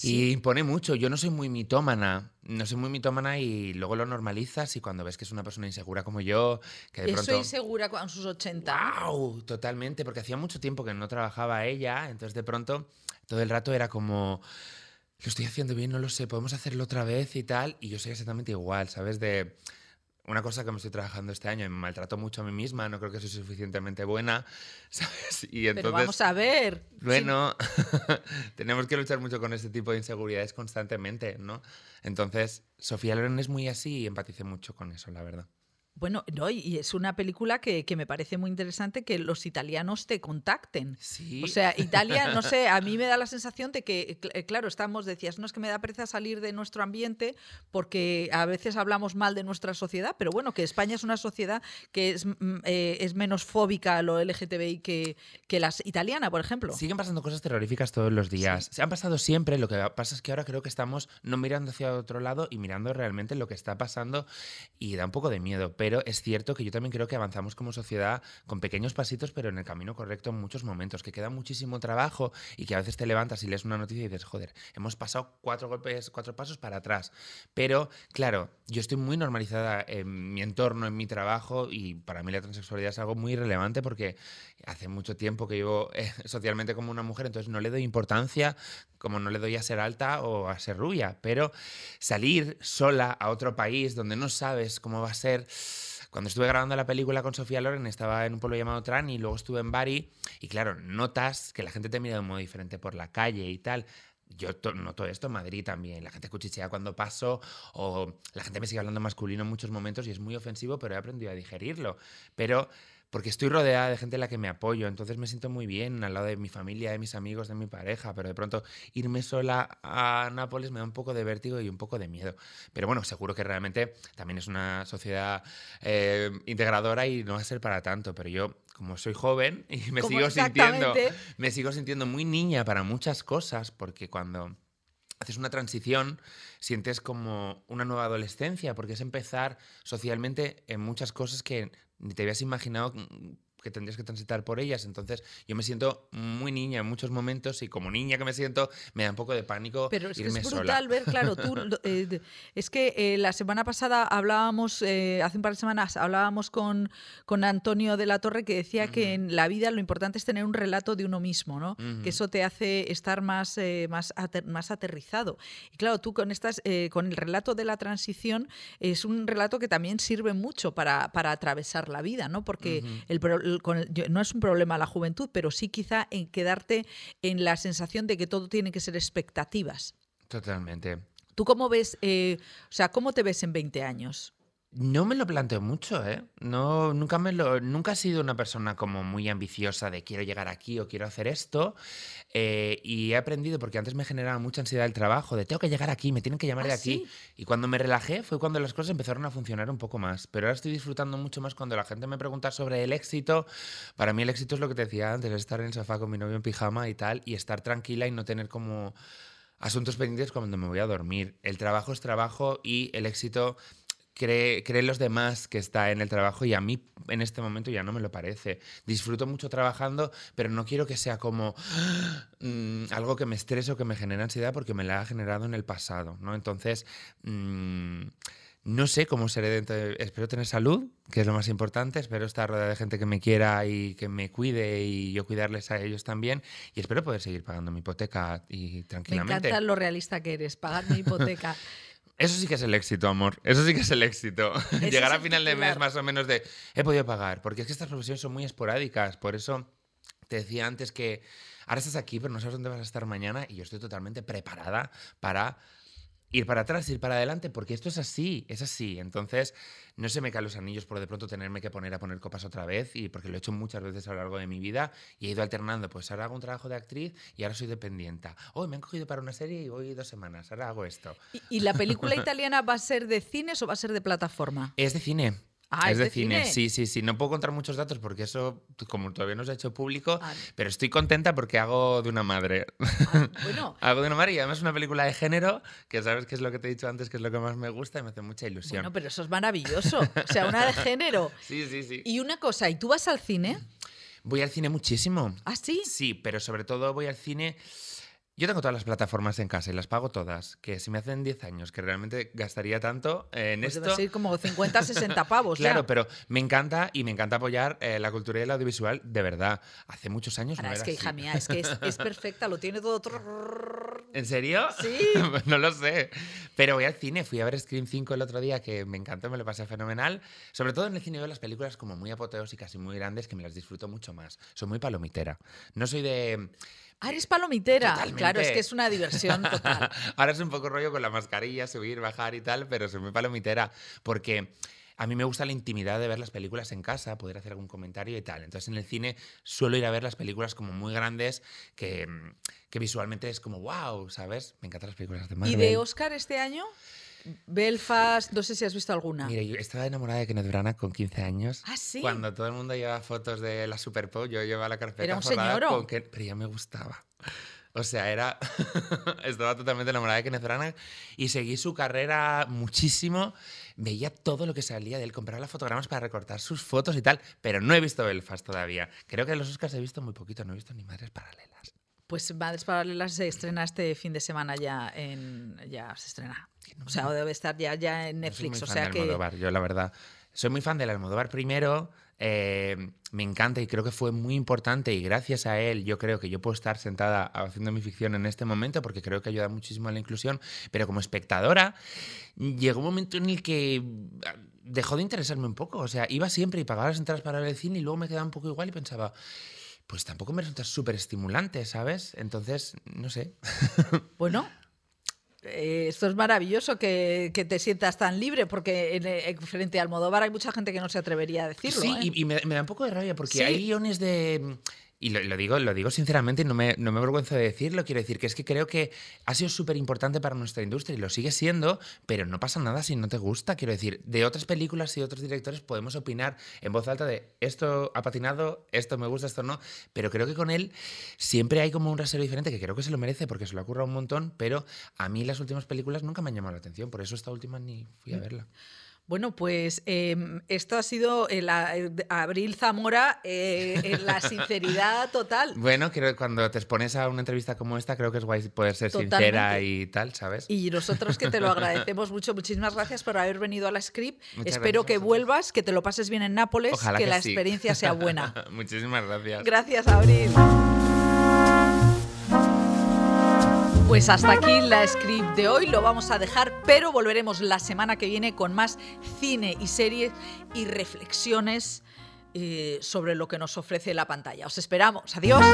Y impone mucho. Yo no soy muy mitómana. No soy muy mitómana y luego lo normalizas y cuando ves que es una persona insegura como yo, que de Eso pronto... insegura con sus 80. ¡Wow! Totalmente, porque hacía mucho tiempo que no trabajaba ella, entonces de pronto todo el rato era como... Lo estoy haciendo bien, no lo sé, podemos hacerlo otra vez y tal. Y yo soy exactamente igual, ¿sabes? De una cosa que me estoy trabajando este año, me maltrato mucho a mí misma, no creo que soy suficientemente buena, ¿sabes? Y entonces... Pero vamos a ver. Bueno, tenemos que luchar mucho con ese tipo de inseguridades constantemente, ¿no? Entonces, Sofía Loren es muy así y empaticé mucho con eso, la verdad. Bueno, no, y- es una película que, que me parece muy interesante que los italianos te contacten. Sí. O sea, Italia, no sé, a mí me da la sensación de que, eh, claro, estamos, decías, no es que me da pereza salir de nuestro ambiente porque a veces hablamos mal de nuestra sociedad, pero bueno, que España es una sociedad que es, mm, eh, es menos fóbica a lo LGTBI que, que la italiana, por ejemplo. Siguen pasando cosas terroríficas todos los días. Se han pasado siempre, lo que pasa es que ahora creo que estamos no mirando hacia otro lado y mirando realmente lo que está pasando y da un poco de miedo. Pero es cierto que yo también creo que avanzamos como sociedad con pequeños pasitos, pero en el camino correcto en muchos momentos, que queda muchísimo trabajo y que a veces te levantas y lees una noticia y dices, joder, hemos pasado cuatro golpes, cuatro pasos para atrás. Pero claro, yo estoy muy normalizada en mi entorno, en mi trabajo y para mí la transexualidad es algo muy relevante porque hace mucho tiempo que vivo eh, socialmente como una mujer, entonces no le doy importancia como no le doy a ser alta o a ser rubia, pero salir sola a otro país donde no sabes cómo va a ser cuando estuve grabando la película con Sofía Loren estaba en un pueblo llamado Trani y luego estuve en Bari y claro, notas que la gente te mira de un modo diferente por la calle y tal. Yo to- noto esto en Madrid también. La gente cuchichea cuando paso o la gente me sigue hablando masculino en muchos momentos y es muy ofensivo, pero he aprendido a digerirlo. Pero porque estoy rodeada de gente en la que me apoyo, entonces me siento muy bien al lado de mi familia, de mis amigos, de mi pareja, pero de pronto irme sola a Nápoles me da un poco de vértigo y un poco de miedo. Pero bueno, seguro que realmente también es una sociedad eh, integradora y no va a ser para tanto, pero yo como soy joven y me Como sigo sintiendo me sigo sintiendo muy niña para muchas cosas porque cuando haces una transición, sientes como una nueva adolescencia, porque es empezar socialmente en muchas cosas que ni te habías imaginado mm, que tendrías que transitar por ellas. Entonces, yo me siento muy niña en muchos momentos y como niña que me siento, me da un poco de pánico Pero es que irme es sola. brutal ver, claro, tú, eh, es que eh, la semana pasada hablábamos, eh, hace un par de semanas, hablábamos con, con Antonio de la Torre que decía que en la vida lo importante es tener un relato de uno mismo, ¿no? Que eso te hace estar más, más, ater- más aterrizado. Y claro, tú con, estas, con el relato de la transición es un relato que también sirve mucho para, para atravesar la vida, ¿no? Porque pro- el- con no es un problema la juventud, pero sí quizá en quedarte en la sensación de que todo tiene que ser expectativas. Totalmente. ¿Tú cómo ves, eh, o sea, cómo te ves en 20 años? No me lo planteo mucho, ¿eh? No, nunca, me lo, nunca he sido una persona como muy ambiciosa de quiero llegar aquí o quiero hacer esto. eh, y he aprendido, porque antes me generaba mucha ansiedad el trabajo, de tengo que llegar aquí, me tienen que llamar ¿Ah, de aquí. sí? Y cuando me relajé fue cuando las cosas empezaron a funcionar un poco más. Pero ahora estoy disfrutando mucho más cuando la gente me pregunta sobre el éxito. Para mí el éxito es lo que te decía antes, es estar en el sofá con mi novio en pijama y tal, y estar tranquila y no tener como asuntos pendientes cuando me voy a dormir. El trabajo es trabajo y el éxito cree, creen los demás que está en el trabajo y a mí en este momento ya no me lo parece. Disfruto mucho trabajando, pero no quiero que sea como mm, algo que me estrese o que me genere ansiedad porque me la ha generado en el pasado, ¿no? Entonces, mm, no sé cómo seré dentro de... Espero tener salud, que es lo más importante. Espero estar rodeada de gente que me quiera y que me cuide y yo cuidarles a ellos también. Y espero poder seguir pagando mi hipoteca y Me tranquilamente. encanta lo realista que eres, pagar mi hipoteca. Eso sí que es el éxito, amor. Eso sí que es el éxito. Llegar a final de mes más o menos de he podido pagar. Porque es que estas profesiones son muy esporádicas. Por eso te decía antes que ahora estás aquí, pero no sabes dónde vas a estar mañana. Y yo estoy totalmente preparada para ir para atrás, ir para adelante, porque esto es así, es así. Entonces, no se me caen los anillos por de pronto tenerme que poner a poner copas otra vez, y porque lo he hecho muchas veces a lo largo de mi vida y he ido alternando. Pues ahora hago un trabajo de actriz y ahora soy dependienta. Hoy me han cogido para una serie y voy dos semanas, ahora hago esto. ¿Y, y la película italiana va a ser de cines o va a ser de plataforma? Es de cine. Ah, es ¿es de, de cine. cine? sí, sí, sí. No puedo contar muchos datos porque eso, como todavía no se ha hecho público, Ah. pero estoy contenta porque hago de una madre. Bueno, hago de una madre y además es una película de género, que sabes que es lo que te he dicho antes, que es lo que más me gusta y me hace mucha ilusión. bueno, pero eso es maravilloso. O sea, una de género. Sí, sí, sí. Y una cosa, ¿y tú vas al cine? Voy al cine muchísimo. ¿Ah, sí? Sí, pero sobre todo voy al cine. Yo tengo todas las plataformas en casa y las pago todas. Que si me hacen 10 años que realmente gastaría tanto en Pues esto. debe ser como 50, 60 pavos Claro, ya. pero me encanta y me encanta apoyar eh, la cultura y el audiovisual de verdad. Hace muchos años Ahora, no es era que, así. hija mía, es que es, es perfecta, lo tiene todo... ¿En serio? Sí. no lo sé. Pero voy al cine, fui a ver Scream 5 el otro día que me encantó, me lo pasé fenomenal. Sobre todo en el cine veo las películas como muy apoteósicas y muy grandes que me las disfruto mucho más. Soy muy palomitera. No soy de... Ah, eres palomitera. Totalmente. Claro, es que es una diversión total. Ahora es un poco rollo con la mascarilla, subir, bajar y tal, pero soy muy palomitera porque a mí me gusta la intimidad de ver las películas en casa, poder hacer algún comentario y tal. Entonces en el cine suelo ir a ver las películas como muy grandes que, que visualmente es como wow, ¿sabes? Me encantan las películas de Marvel. ¿Y de Oscar este año? Belfast, no sé si has visto alguna. Mira, yo estaba enamorada de Kenneth Branagh con 15 años. Ah, sí. Cuando todo el mundo llevaba fotos de la Super Bowl, yo llevaba la carpeta Era un con Ken- pero ya me gustaba. O sea, era estaba totalmente enamorada de Kenneth Branagh y seguí su carrera muchísimo. Veía todo lo que salía de él, compraba los fotogramas para recortar sus fotos y tal, pero no he visto Belfast todavía. Creo que en los Oscars he visto muy poquito, no he visto ni Madres Paralelas. Pues Madres Paralelas se estrena este fin de semana ya en... Ya se estrena. O sea, debe estar ya, ya en No soy Netflix. muy O fan sea de que... Almodóvar, yo la verdad. soy muy fan del Almodóvar primero. eh, me encanta y creo que fue muy importante y gracias a él yo creo que yo puedo estar sentada haciendo mi ficción en este momento porque creo que ayuda muchísimo a la inclusión, pero como espectadora llegó un momento en el que ah, dejó de interesarme un poco, o sea, iba siempre y pagaba las entradas para ver el cine y luego me quedaba un poco igual y pensaba, pues tampoco me resulta súper estimulante, ¿sabes? Entonces, no sé. Bueno, eh, esto es maravilloso que, que te sientas tan libre, porque en, eh, frente al Almodóvar hay mucha gente que no se atrevería a decirlo. Sí, ¿eh? y, y me, me da un poco de rabia porque Sí. hay guiones de... Y lo, lo digo, lo digo sinceramente no me, no me avergüenzo de decirlo. Quiero decir que es que creo que ha sido súper importante para nuestra industria y lo sigue siendo, pero no pasa nada si no te gusta. Quiero decir, de otras películas y de otros directores podemos opinar en voz alta de esto ha patinado, esto me gusta, esto no. Pero creo que con él siempre hay como un rasero diferente que creo que se lo merece porque se lo ha currado un montón, pero a mí las últimas películas nunca me han llamado la atención. Por eso esta última ni fui a verla. Bueno, pues eh, esto ha sido el, Abril Zamora eh, en la sinceridad total. Bueno, creo que cuando te expones a una entrevista como esta, creo que es guay poder ser sincera y tal, ¿sabes? Y nosotros que te lo agradecemos mucho. Muchísimas gracias por haber venido a la Script. Muchas Espero que vuelvas, que te lo pases bien en Nápoles, Ojalá que, que la sí. experiencia sea buena. Muchísimas gracias. Gracias, Abril. Pues hasta aquí la script de hoy, lo vamos a dejar, pero volveremos la semana que viene con más cine y series y reflexiones eh, sobre lo que nos ofrece la pantalla. Os esperamos. Adiós.